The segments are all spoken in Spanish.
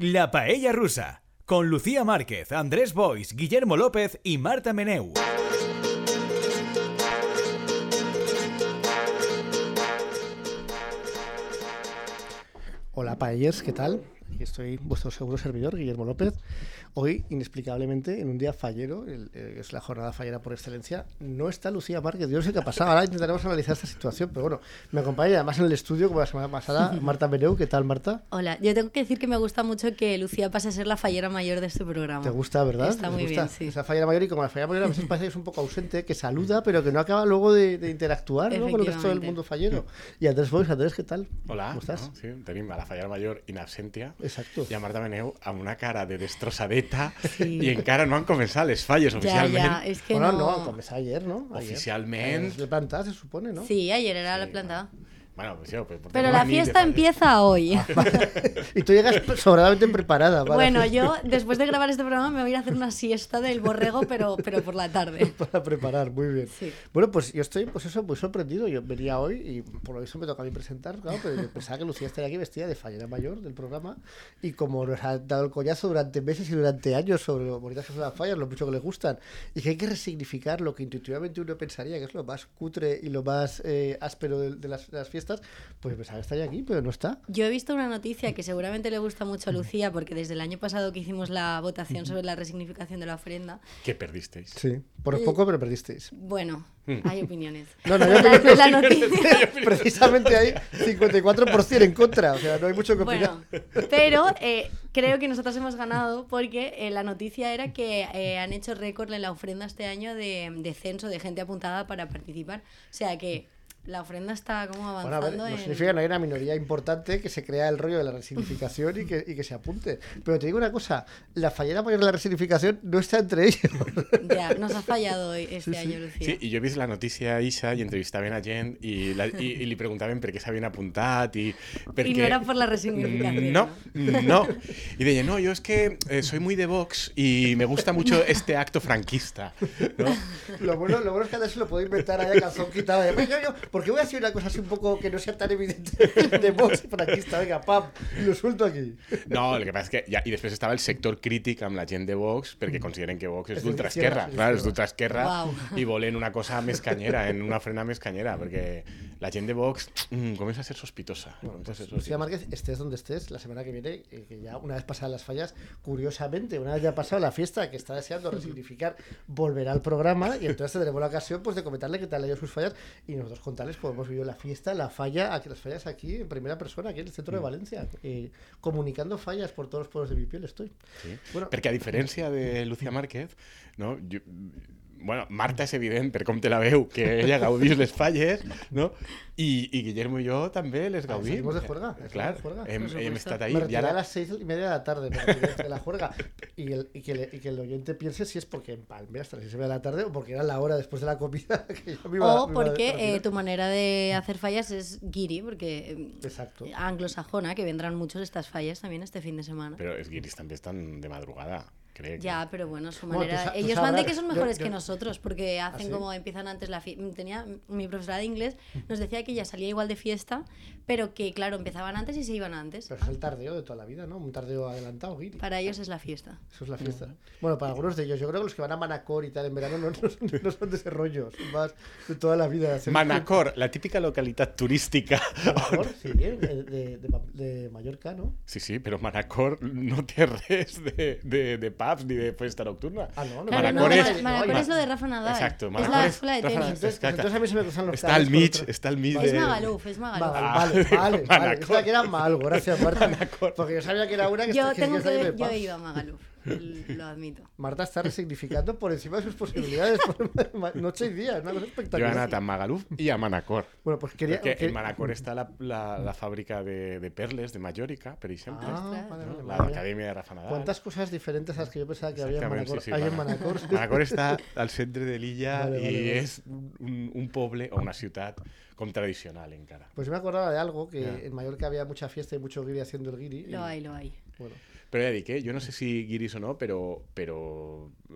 La Paella Rusa, con Lucía Márquez, Andrés Bois, Guillermo López y Marta Meneu. Hola paellers, ¿qué tal? Aquí estoy, vuestro seguro servidor, Guillermo López. Hoy, inexplicablemente, en un día fallero, el- es la jornada fallera por excelencia, no está Lucía Márquez. Yo no sé qué ha pasado. Ahora intentaremos analizar esta situación, pero bueno, me acompaña además en el estudio, como la semana pasada, Marta Meneu. ¿Qué tal, Marta? Hola, yo tengo que decir que me gusta mucho que Lucía pase a ser la fallera mayor de este programa. ¿Te gusta, verdad? Está ¿Te muy gusta? bien, sí. Es la fallera mayor y como la fallera mayor a veces parece que es un poco ausente, que saluda, pero que no acaba luego de, de interactuar ¿no? con el resto del mundo fallero. Y Andrés Bois, Andrés, ¿qué tal? Hola, ¿Cómo estás? no? Sí, tenim a la fallera mayor in absentia Exacto. i a Marta Meneu amb una cara de destrossadeta Sí. i encara no han començat les falles Ya, oficialment. ya, es que bueno, no... no, començó ayer, ¿no? Ayer. Oficialment. Ayer Le plantas, se supone, ¿no? Sí, ayer era Sí, la planta. Bueno, pues yo, pues, Pero la fiesta empieza hoy. y tú llegas sobradamente preparada. para- Bueno, yo después de grabar este programa me voy a ir a hacer una siesta del borrego, pero, pero por la tarde. Para preparar, muy bien. Sí. Bueno, pues yo estoy, pues eso, muy sorprendido. Yo venía hoy y por lo visto me toca a mí presentar, claro, pero yo pensaba que Lucía estaría aquí vestida de fallera mayor del programa y como nos ha dado el collazo durante meses y durante años sobre lo bonitas que son las fallas, lo mucho que le gustan y que hay que resignificar lo que intuitivamente uno pensaría que es lo más cutre y lo más eh, áspero de, de las, de las fiestas, pues pensaba que estaría aquí, pero no está. Yo he visto una noticia que seguramente le gusta mucho a Lucía, porque desde el año pasado que hicimos la votación sobre la resignificación de la ofrenda, Que perdisteis. Sí, por poco, pero perdisteis. bueno, hay opiniones. No, no, la, yo la noticia... Precisamente hay 54% en contra, o sea, no hay mucho que opinar. Bueno, pero eh, creo que nosotros hemos ganado porque eh, la noticia era que eh, han hecho récord en la ofrenda este año de, de censo de gente apuntada para participar. O sea que la ofrenda está como Bueno, a ver, avanzando no en... significa que no hay una minoría importante que se crea el rollo de la resignificación y que, y que se apunte. Pero te digo una cosa, la fallera mayor de la resignificación no está entre ellos. Ya, nos ha fallado hoy este Sí, sí. año, Lucía. Sí, i jo he vist la notícia a Isa i entrevistaven a gent i, la, i li preguntaven per què s'havien apuntat i per Y què... no era por la resignificación. No, no. Y de no, yo es que eh, soy muy de Vox y me gusta mucho este acto franquista. ¿no? Lo bueno, lo bueno es que Andrés se lo puede inventar ahí a calzón quitado. De, "Venga, yo, ¿Por qué voy a decir una cosa así un poco que no sea tan evidente de Vox franquista? Venga, pam, y lo suelto aquí. No, el que pasa es que ja, i després estava el sector crític amb la gent de Vox perquè consideren que Vox és d'ultraesquerra, clar, és d'ultraesquerra Uau. i volen una cosa més canyera, en una frena més canyera, perquè la gent de Vox mm, comença a ser sospitosa. a ser Lucía sospitosa. Márquez, estés donde estés, la semana que viene, eh, que ya una vez pasadas las fallas, curiosamente, una vez ya pasado la fiesta que está deseando resignificar, volverá al programa y entonces tendremos la ocasión pues, de comentarle qué tal ha ido sus fallas y nosotros contarles cómo hemos vivido la fiesta, la falla, las fallas aquí en primera persona, aquí en el centro de Valencia, eh, comunicando fallas por todos los pueblos de mi piel estoy. Sí. Bueno, Perquè a diferència de Lucía Márquez, no? Jo, bueno, Marta és evident per com te la veu que ella gaudís les falles, no? I, i Guillermo i jo també les gaudim. salimos de juerga, Clar, de juerga. hem, Por supuesto. hem estat ahí. me retiré a las seis y media de la tarde para que de la juerga y, el- y que le- y que el oyente piense si es porque en Palme hasta las seis y media de la tarde o porque era la hora después de la comida que yo me iba, O me iba a porque eh, tu manera de hacer fallas es guiri, porque eh, Exacto. anglosajona, que vendrán muchos estas fallas también este fin de semana. però els guiris també estan de madrugada, crec. Ya, pero bueno, su Bueno, tú manera. tú Ellos van de que son yo- mejores yo- que nosotros, porque hacen sí? como empiezan antes la fiesta. Tenía mi profesora de inglés nos decía que ella salía igual de fiesta, pero que claro, empezaban antes y se iban antes. Pero es el tardeo de toda la vida, ¿no? Un tardeo adelantado, Guiri. Para ellos es la fiesta. Eso es la fiesta. Bueno, para algunos de ellos, yo creo que los que van a Manacor y tal en verano no, no son, no son de ese rollo, son más de toda la vida. Manacor, la típica localitat turística. Manacor, sí, de, de, de, de Mallorca, ¿no? Sí, sí, però Manacor no té res de, de, de ni de festa nocturna. Ah, no, no. Claro, no, Manacor Mana- es- es lo de Rafa Nadal. Exacto, es Manacor la es escuela de Rafa tenis. Entonces, entonces a mí se me cruzan los cables mig, por otro- està al mig Es. Magaluf, es Magaluf. Vale, Ah, vale, vale. Esta que era Malgo, gracias Marta. Porque yo sabía que era una que Yo tengo que yo he ido a Magaluf, el- lo admito. Marta está resignificando por encima de sus posibilidades por noche y día, es una cosa espectacular. anat a Magaluf i a Manacor. Bueno, pues quería... Quería- en Manacor està la, la, la fàbrica de, de perles de Mallorca, per exemple. Ah, vale, no? vale, La vale. Acadèmia de Rafa Nadal. ¿Cuántas cosas diferentes a las que yo pensaba que había en Manacor? sí, sí, hay en Mana- Manacor. Manacor està al centre de l'illa vale. és un, un poble o una ciutat com tradicional encara. Pues yo me acordaba de algo, que Ya. en Mallorca había mucha fiesta y mucho guiri haciendo el guiri. y- Lo hay, lo hay. Bueno. Però ja dic, eh? no sé si guiris o no, però, però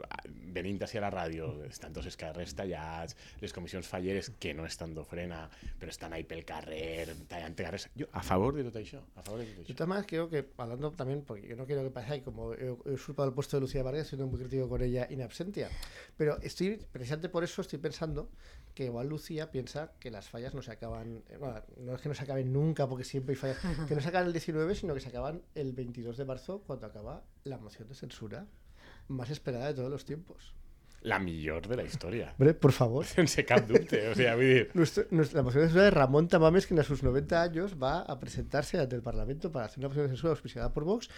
ah, venint així a la ràdio, estan tots els carrers tallats, les comissions falleres, que no estan d'ofrena, però estan ahí pel carrer, tallant carrers... A favor de tot això, a favor de tot això. todas maneras, creo que, hablando también, porque yo no quiero que pase como he, he usurpado el puesto de Lucía Vargas, siendo muy crítico con ella in absentia. Pero estoy, precisamente por eso estoy pensando que igual Lucía piensa que las fallas no se acaban, eh, no es que no se acaben nunca, porque siempre hay fallas, que no se acaban el 19, sino que se acaban el 22 de marzo, cuando acaba la moción de censura más esperada de todos los tiempos. La millor de la història. Hombre, por favor. Sense cap dubte, o sea, vull dir... Nuestro- nuestra- la moción de censura de Ramón Tamames, que a sus 90 años va a presentarse ante el Parlamento para hacer una moción de censura auspiciada por Vox,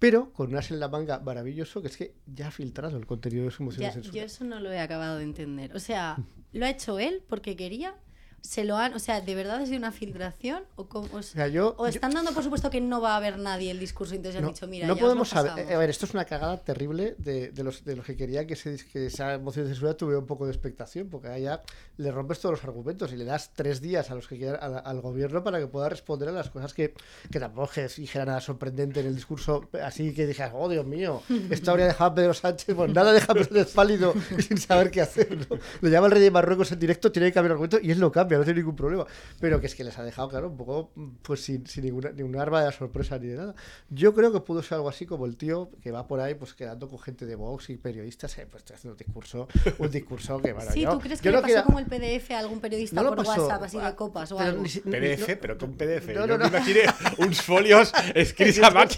pero con un as en la manga maravilloso, que es que ya ha filtrado el contenido de su moción Ya, de censura. yo eso no lo he acabado de entender. O sea, ¿lo ha hecho él porque quería? ¿Se lo han, o sea, de verdad ha sido una filtración? ¿O, cómo- o, O sea, yo- o están dando por supuesto que no va a haber nadie el discurso entonces han no, dicho, mira, no ya os lo podemos saber. pasamos"? eh, A ver, esto es una cagada terrible de, de los, de los que querían que, se, que esa moción de censura tuviera un poco de expectación, porque ya le rompes todos los argumentos y le das tres días a los que quieran, a al gobierno para que pueda responder a las cosas que, que tampoco es dijera nada sorprendente en el discurso, así que dijeras, oh Dios mío, esto habría dejado a Pedro Sánchez, pues nada deja a Pedro pálido y sin saber qué hacer. ¿no? Le llama el rey de Marruecos en directo, tiene que cambiar argumento y él lo cambia, no tiene ningún problema. Pero que es que les ha dejado, claro, un poco pues sin, sin ninguna, ningún arma de la sorpresa ni de nada. Yo creo que pudo ser algo así como el tío que va por ahí pues quedando con gente de Vox y periodistas, eh, pues estoy haciendo un discurso, un discurso que bueno, sí, yo, ¿tú crees yo que le pasó quiero- como el PDF a algún periodista no por pasó. WhatsApp, así de Ah, copas o pero algo? PDF, no- però com PDF? No, No, no, no. m'imagine uns folios escrits a tac,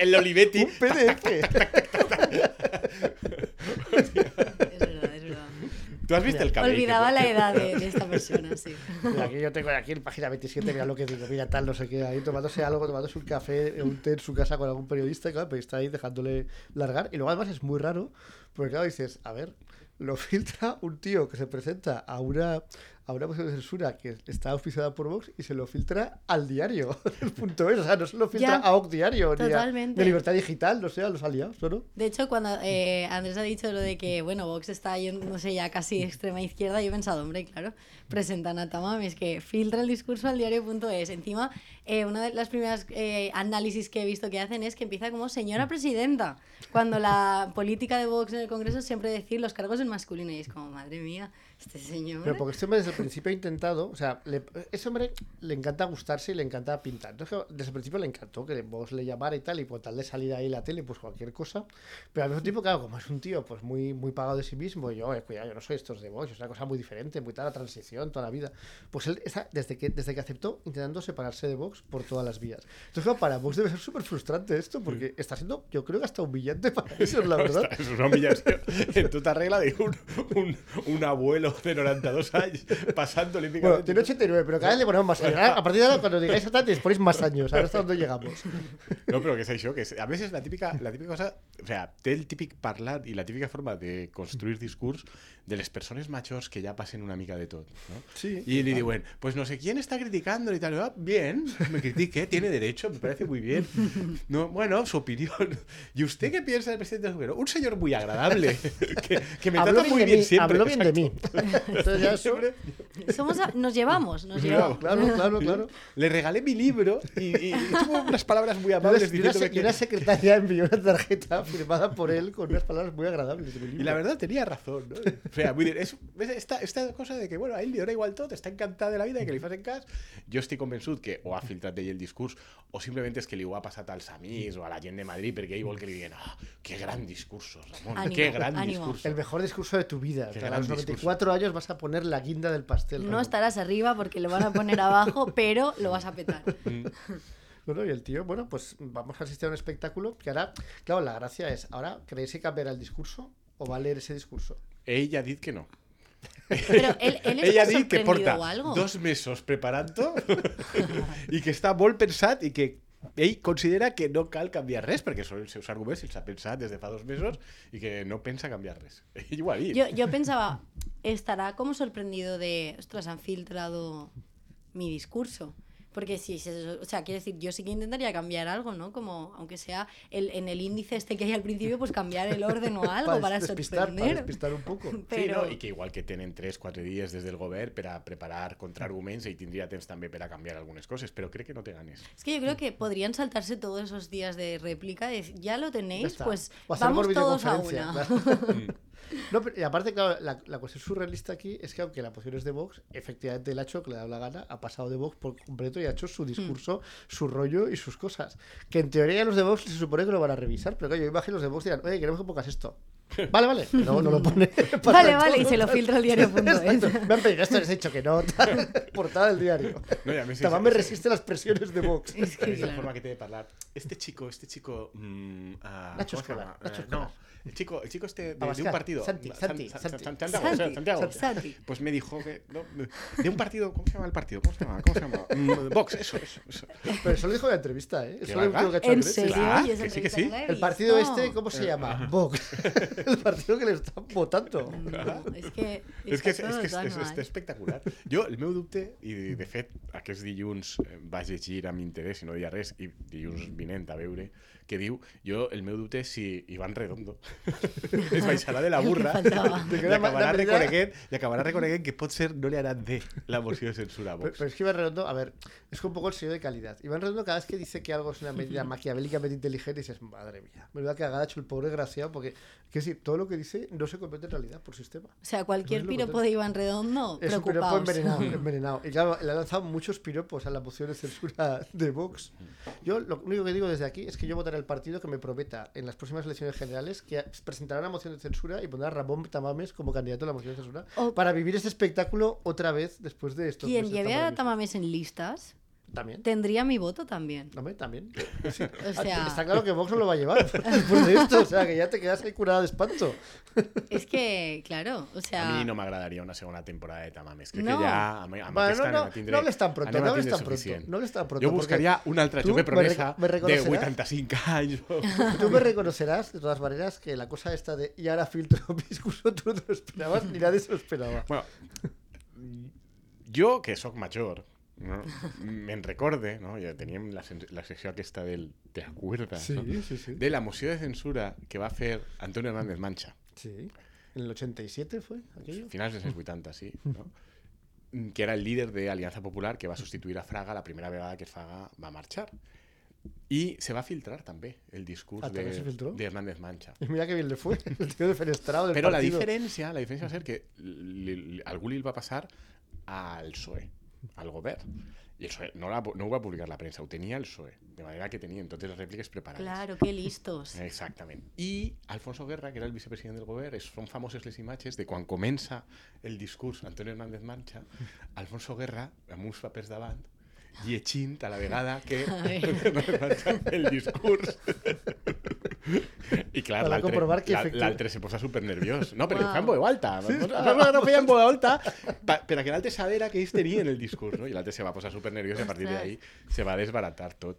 en l'Olivetti. un PDF. Es verdad, es verdad. Tu has vist el cabell? Olvidaba la edad de, de esta persona, sí. Mira, aquí yo tengo aquí en página 27, mira lo que digo, mira tal, no sé qué, ahí tomándose algo, tomándose un café, un té en su casa con algún periodista, y claro, el periodista ahí dejándole largar. Y luego además es muy raro, porque claro, dices, a ver, lo filtra un tío que se presenta a una a una de censura que está auspiciada por Vox y se lo filtra al diario del punto es, o sea, no se lo filtra Ya, a Vox Diario ni a totalmente. de Libertad Digital, no sé, a los aliados, ¿no? De hecho, cuando eh, Andrés ha dicho lo de que, bueno, Vox está, yo no sé, ya casi extrema izquierda, yo he pensado, hombre, claro, presentan a Tamames, que filtra el discurso al diario.es. Encima, eh, una de las primeras eh, análisis que he visto que hacen es que empieza como señora presidenta, cuando la política de Vox en el Congreso es siempre decir los cargos en masculino. Y es como, madre mía, este señor... Pero porque este hombre desde el principio ha intentado, o sea, le, ese hombre le encanta gustarse y le encanta pintar. Entonces, desde el principio le encantó que vos le llamara y tal, y por tal de salir ahí la tele, pues cualquier cosa. Pero al mismo tiempo, claro, como es un tío pues muy, muy pagado de sí mismo, yo, eh, cuidado, yo no soy estos de vos, es una cosa muy diferente, muy tal, la transición, toda la vida. Pues él está, desde que, desde que aceptó, intentando separarse de Vox por todas las vías. Entonces, claro, para Vox debe ser súper frustrante esto, porque está siendo, yo creo que hasta humillante para ellos, la verdad. Ostres, és una humillació. En tota regla de un, un, un abuelo de 92 anys passant Bueno, olímpicamente... tiene 89, pero cada vez le ponemos más años. A partir de ahora, cuando digáis a les ponéis más años. A ver hasta dónde llegamos. No, però que és això, que a és la típica, la típica cosa, o sea, té el típic parlat i la típica forma de construir discurs de les persones majors que ja passen una mica de tot, ¿no? Sí. Y le diuen, pues no sé quién está criticando y tal, ah, bien, me critique, tiene derecho, me parece muy bien. No, bueno, su opinión. ¿Y usted qué piensa del presidente del gobierno? Un señor muy agradable, que, que me Habló trata bien muy bien mí, siempre. habló bien de mí. exacto. Entonces ya Siempre- Somos a- nos llevamos, nos Claro, llevamos. Claro, claro, claro. Le regalé mi libro y, y- y tuvo unas palabras muy Y amables y una y una que... secretaria envió una tarjeta firmada por él con unas palabras muy agradables. de mi Y la verdad tenía razón, ¿no? O sea, dir, és, és esta, esta cosa de que, bueno, a ell li dona igual tot, està encantat de la vida i que li facin cas. Jo estic convençut que o ha filtrat ell el discurs o simplement és que li ho ha passat als amics o a la gent de Madrid perquè ell vol que li diguin ah, que gran discurso, Ramon, Ánimo, que gran ánimo. discurso. El mejor discurso de tu vida. Qué sea, a gran los discurso. 94 años vas a poner la guinda del pastel. No estarás arriba porque lo van a poner abajo, pero lo vas a petar. Bueno, y el tío, bueno, pues vamos a asistir a un espectáculo que ahora, claro, la gracia es, ahora, ¿creéis que cambiará el discurso o va a leer ese discurso? Ell ha dit que no. Pero él, él Ell ha está dit que porta dos mesos preparant-ho i que està molt pensat i que ell considera que no cal canviar res perquè són els seus arguments, els ha pensat des de fa dos mesos i que no pensa canviar res. Ell ho ha dit. Yo, yo pensaba, estará como sorprendido de, ostras, han filtrado mi discurso. Porque sí, o sea, quiero decir, yo sí que intentaría cambiar algo, ¿no? Como, aunque sea el, en el índice este que hay al principio, pues cambiar el orden o algo para, despistar, sorprender. para despistar un poco. Pero... Sí, no? I que igual que tenen 3-4 dies des del govern per a preparar contraarguments, ell tindria temps també per a canviar algunes coses, però crec que no té ganes. Es que yo creo que podrían saltarse todos esos días de réplica, de, ya lo tenéis, pues vamos todos a una. claro. No, pero- y aparte, claro, la, la cuestión surrealista aquí es que aunque la posición es de Vox, efectivamente el ha hecho que le ha dado la gana, ha pasado de Vox por completo y ha hecho Hmm. su discurso, su rollo y sus cosas. Que en teoría los de Vox se supone que lo van a revisar, pero claro, yo imagino los de Vox dirán, oye, queremos que pongas esto. Vale, vale. No, no lo pone. Vale, vale, y se lo filtra el diario.es. Me han pedido esto, les he dicho que no. Portada del diario. No, y a mí sí, Tamás sí, me sí. resiste las presiones de Vox. Es que, Es la claro. forma que tiene de hablar. Este chico, este chico. mm, ah, Eh, no, el chico, el chico este de, un partido. Santi, San- Santi, San- Santi. San- Santiago, Santi, Santiago. Santi. Pues me dijo que. no, de un partido. ¿Cómo se llama el partido? ¿Cómo se llama? ¿Cómo se llama? Mm, Vox, eso, eso. eso. Pero eso lo dijo en la entrevista, ¿eh? ¿Qué Eso lo último que ha hecho ¿En serio? Que sí, que sí. El partido este, ¿cómo se llama? Vox. El partido que le están votando. No, és que... És que és, és, això que és, no és, és és espectacular. Jo, el meu dubte, i de fet, aquest dilluns eh, vaig llegir amb interès, i no deia res, i dilluns vinent a veure què diu, jo, el meu dubte és si Iván Redondo es baixarà de la que burra i acabarà reconeguent, i acabarà reconeguent que pot ser no li ha anat bé la moció de censura a Pero, Vox. pero es que Iván Redondo, a ver, es un poco el sello de calidad. Iván Redondo cada vez que dice que algo es una medida maquiavélicamente inteligente, dices, madre mía, me da cagada ha hecho el pobre desgraciado, porque, quiero decir, todo lo que dice no se convierte en realidad por sistema. O sea, cualquier No piropo de Iván Redondo, Es un piropo envenenado, envenenado. Y claro, le ha lanzado muchos piropos a la moción de censura de Vox. Yo lo único que digo desde aquí es que yo votaré el partido que me prometa en las próximas elecciones generales que presentará una moción de censura y pondrá a Ramón Tamames como candidato a la moción de censura O- para vivir este espectáculo otra vez después de estos Quien lleve a. Tamames en listas También. tendría mi voto también. Hombre, también. O sea, Está claro que Vox no lo va a llevar después de esto. O sea, que ya te quedas ahí curada de espanto. es que, claro, o sea... A mi no m'agradaria una segona temporada de Tamames. No. que amb Bueno, no, no, tindre... no hables tan pronto, no hables tindre tan pronto, no hables tan pronto, Jo porque buscaria un altre tu jove me promesa rec- me de reconoceràs- 85 anys. o- Tú me reconocerás, de todas maneras, que la cosa esta de y ahora filtro mi discurso, tú no te lo esperabas, ni nadie se lo esperaba. Bueno, jo, que sóc major, no? me'n recorde, no? ja teníem la, la secció aquesta del ¿te acuerdas? no? sí, sí. De la moció de censura que va fer Antonio Hernández Mancha, Sí. ¿En el 87 fue aquello? finals dels anys 80, sí, no? que era el líder de Alianza Popular que va substituir a Fraga la primera vegada que Fraga va marxar. I se va filtrar també el discurs Ah, de, de Hernández Mancha. Y mira qué bien le fue, el tío defenestrado del Però la partido. diferència, la diferència va ser que li, li, algú li va passar al PSOE, al govern. I el PSOE no, la, no va publicar la premsa, ho tenia el PSOE, de manera que tenien totes les rèpliques preparades. Claro, qué listos. Exactament. I Alfonso Guerra, que era el vicepresident del govern, és, són famoses les imatges de quan comença el discurs Antonio Hernández Mancha, Alfonso Guerra, amb uns papers davant, llegint a la vegada que el discurs. I clar, Para l'altre comprovar que l'altre se posa super nerviós. No, perquè ho fa en veu alta. No, no feia en veu alta pa, per a que l'altre sabera que ells tenien el discurs, no? I l'altre se va posar super nerviós i a partir d'ahí se va desbaratar tot.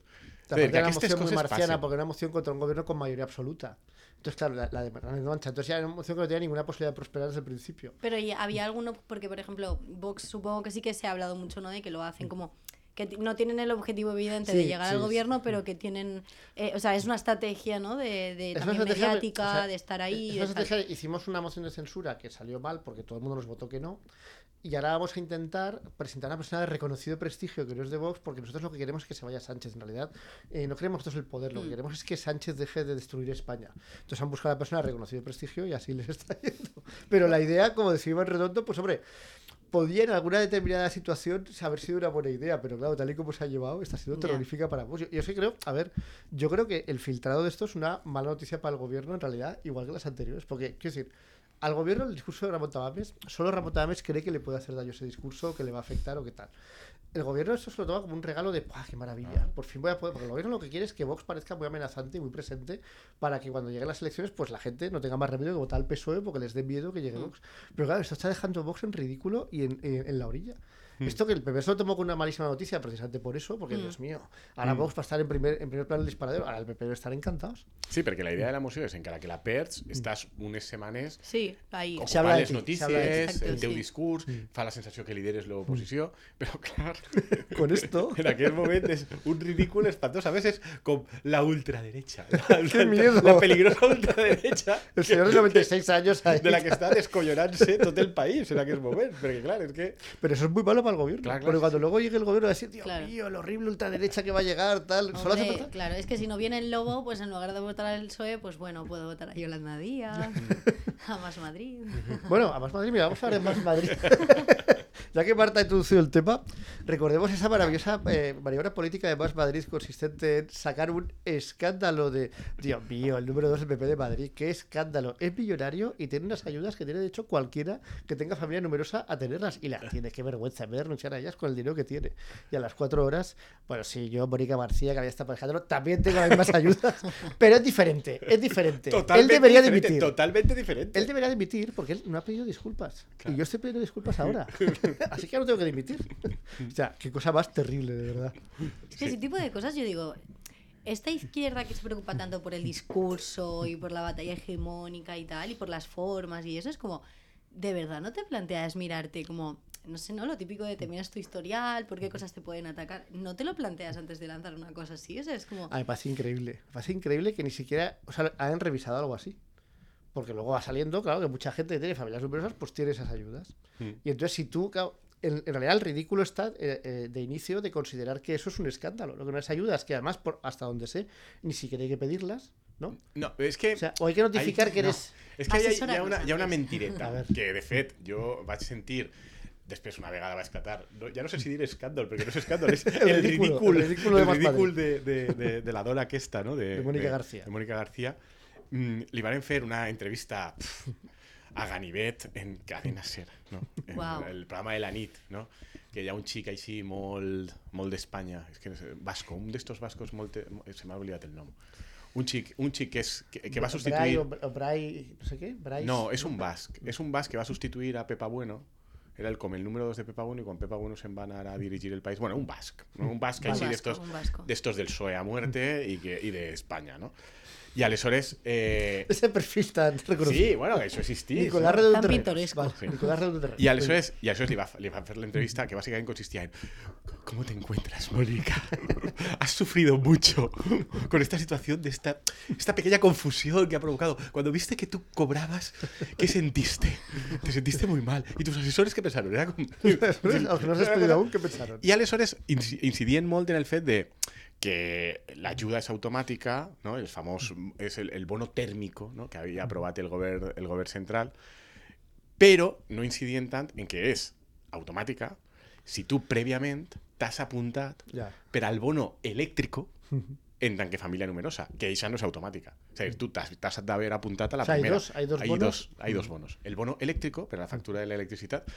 Aparte a era una aquestes moción muy marciana, passen. porque era una moción contra un gobierno con mayoría absoluta. Entonces, claro, la, la de Hernández Mancha. Entonces ya era una moción que no tenía ninguna posibilidad de prosperar desde el principio. Pero ¿y había alguno, porque por ejemplo, Vox supongo que sí que se ha hablado mucho, ¿no? De que lo hacen como que no tienen el objetivo evidente de llegar sí, al gobierno, pero que tienen, eh, o sea, es una estrategia, ¿no? De, de Es también mediática, o sea, de estar ahí. es una estrategia- hicimos una moción de censura que salió mal porque todo el mundo nos votó que no. Y ahora vamos a intentar presentar a una persona de reconocido prestigio que no es de Vox, porque nosotros lo que queremos es que se vaya Sánchez. En realidad, eh, no queremos nosotros el poder, lo que Mm. queremos es que Sánchez deje de destruir España. Entonces han buscado a la persona de reconocido prestigio y así les está yendo. Pero la idea, como decía Iván Redondo, pues hombre, podía en alguna determinada situación haber sido una buena idea, pero claro, tal y como se ha llevado, está siendo terrorífica para vos. Yo, yo sí creo, a ver, yo creo que el filtrado de esto es una mala noticia para el gobierno, en realidad, igual que las anteriores, porque, quiero decir, al gobierno el discurso de Ramón Tamames, solo Ramón Tamames cree que le puede hacer daño ese discurso, que le va a afectar o qué tal. El gobierno esto se lo toma como un regalo de ¡pah, qué maravilla! Por fin voy a poder. Porque el gobierno lo que quiere es que Vox parezca muy amenazante y muy presente para que cuando lleguen las elecciones, pues la gente no tenga más remedio que votar al PSOE porque les dé miedo que llegue Vox. Pero claro, esto está dejando a Vox en ridículo y en, en- en la orilla. Esto que el PP se lo tomó con una malísima noticia precisamente por eso, porque Dios mío, ahora Vox va a estar en primer, en primer plano del disparadero, ahora el PP debe estar encantados. Sí, perquè la idea de la moció és encara que la perds, estàs unes setmanes Sí, ahí. Se habla de les ti, se notícies, de. Exacte, el teu sí. discurs, fa la sensació que lideres l'oposició, però clar, Con esto. en aquell moment és un ridícul espantós. A veces com la ultraderecha, la, la, miedo! la peligrosa ultraderecha El señor de 96 años ahí. de la que està descollonant-se tot el país en aquell moment, perquè clar, és que... Pero eso es muy malo para el gobierno. Claro, claro, Porque sí, cuando luego llegue el gobierno va a decir, Dios Claro. mío, el horrible ultraderecha que va a llegar, tal. Solo hace claro, es que si no viene el lobo, pues en lugar de votar al PSOE, pues bueno, puedo votar a Yolanda Díaz, a Más Madrid. Bueno, a Más Madrid, mira, vamos a hablar de Más Madrid. ya que Marta ha introducido el tema, recordemos esa maravillosa eh, maniobra política de Más Madrid consistente en sacar un escándalo de, Dios mío, el número 2 del PP de Madrid, qué escándalo. Es millonario y tiene unas ayudas que tiene de hecho cualquiera que tenga familia numerosa a tenerlas. Y las tiene, qué vergüenza, en vez de renunciar a ellas con el dinero que tiene. Y a las cuatro horas, bueno, sí, yo, Mónica García, que había estado parejándolo, también tengo las mismas ayudas, pero es diferente, es diferente. Él debería dimitir. Totalmente diferente. Él debería dimitir porque él no ha pedido disculpas. Y yo estoy pidiendo disculpas ahora. Así que ahora tengo que dimitir. o sea, qué cosa más terrible, de verdad. Es que ese tipo de cosas yo digo, esta izquierda que se preocupa tanto por el discurso y por la batalla hegemónica y tal, y por las formas y eso, es como, ¿de verdad no te planteas mirarte como, no sé, ¿no? Lo típico de te miras tu historial, por qué cosas te pueden atacar? ¿No te lo planteas antes de lanzar una cosa así? O sea, es como... A mí me parece increíble. Me parece increíble que ni siquiera o sea, hayan revisado algo así. Porque luego va saliendo, claro, que mucha gente que tiene familias numerosas, pues tiene esas ayudas. Mm. Y entonces, si tú, claro, en, en realidad el ridículo está eh, eh, de inicio de considerar que eso es un escándalo. Lo que no es ayudas, que además, por, hasta donde sé, ni siquiera hay que pedirlas, ¿no? No, és que... O sea, o hay que notificar Ahí- que no. eres. És que hi ha, hi, ha Assessora-nos una, ha una mentireta A ver. que, de fet, jo vaig sentir després una vegada va esclatar no, ja no sé si dir escàndol, perquè no és escàndol és el, El ridículo, ridícul, el ridículo de el ridícul de, de, de, de la dona aquesta no? de, De Mónica García. de Mónica García mm, li van fer una entrevista pf, a Ganivet en Cadena Ser no? en Uau. el programa de la nit no? que hi ha un xic així molt, molt d'Espanya és que no sé, vasco, un d'estos vascos molt, se m'ha oblidat el nom un xic, un xic que, és, que, que va Brai substituir o, o Brai, no sé qué. Brais, no, es un basc. Es un basc que va a sustituir a Pepa Bueno. Era el, como el número 2 de Pepa Bueno y con Pepa Bueno se van a, a dirigir el país. Bueno, un basc. ¿no? Un basc así de estos, de estos del PSOE a muerte y, que, y de España, ¿no? Y aleshores... Eh, Ese perfil tan reconocido. sí, bueno, eso existía. Nicolás Tan Redondo Terreros. pintoresco. Vale, Sí. Nicolás Redondo Terreros. Y aleshores, y aleshores le, le va a hacer la entrevista que básicamente consistía en ¿Cómo te encuentras, Mónica? Has sufrido mucho con esta situación de esta, esta pequeña confusión que ha provocado. Cuando viste que tú cobrabas, ¿qué sentiste? Te sentiste muy mal. ¿Y tus asesores qué pensaron? Era como... Que no has despedido aún, ¿qué pensaron? I aleshores inci- incidien molt en el fet de que l'ajuda és automàtica, no? el famós és el, el bono tèrmico no? que havia aprovat el govern, el govern central, però no incidien tant en que és automàtica si tu prèviament t'has apuntat Ya. per al bono elèctrico en tant que família numerosa, que això no és automàtica. O sigui, tu t'has t'has d'haver apuntat a la O sea, hay primera. dos- hay dos hay bonos. Dos, hay dos bonos. El bono elèctrico, per a la factura de l'electricitat,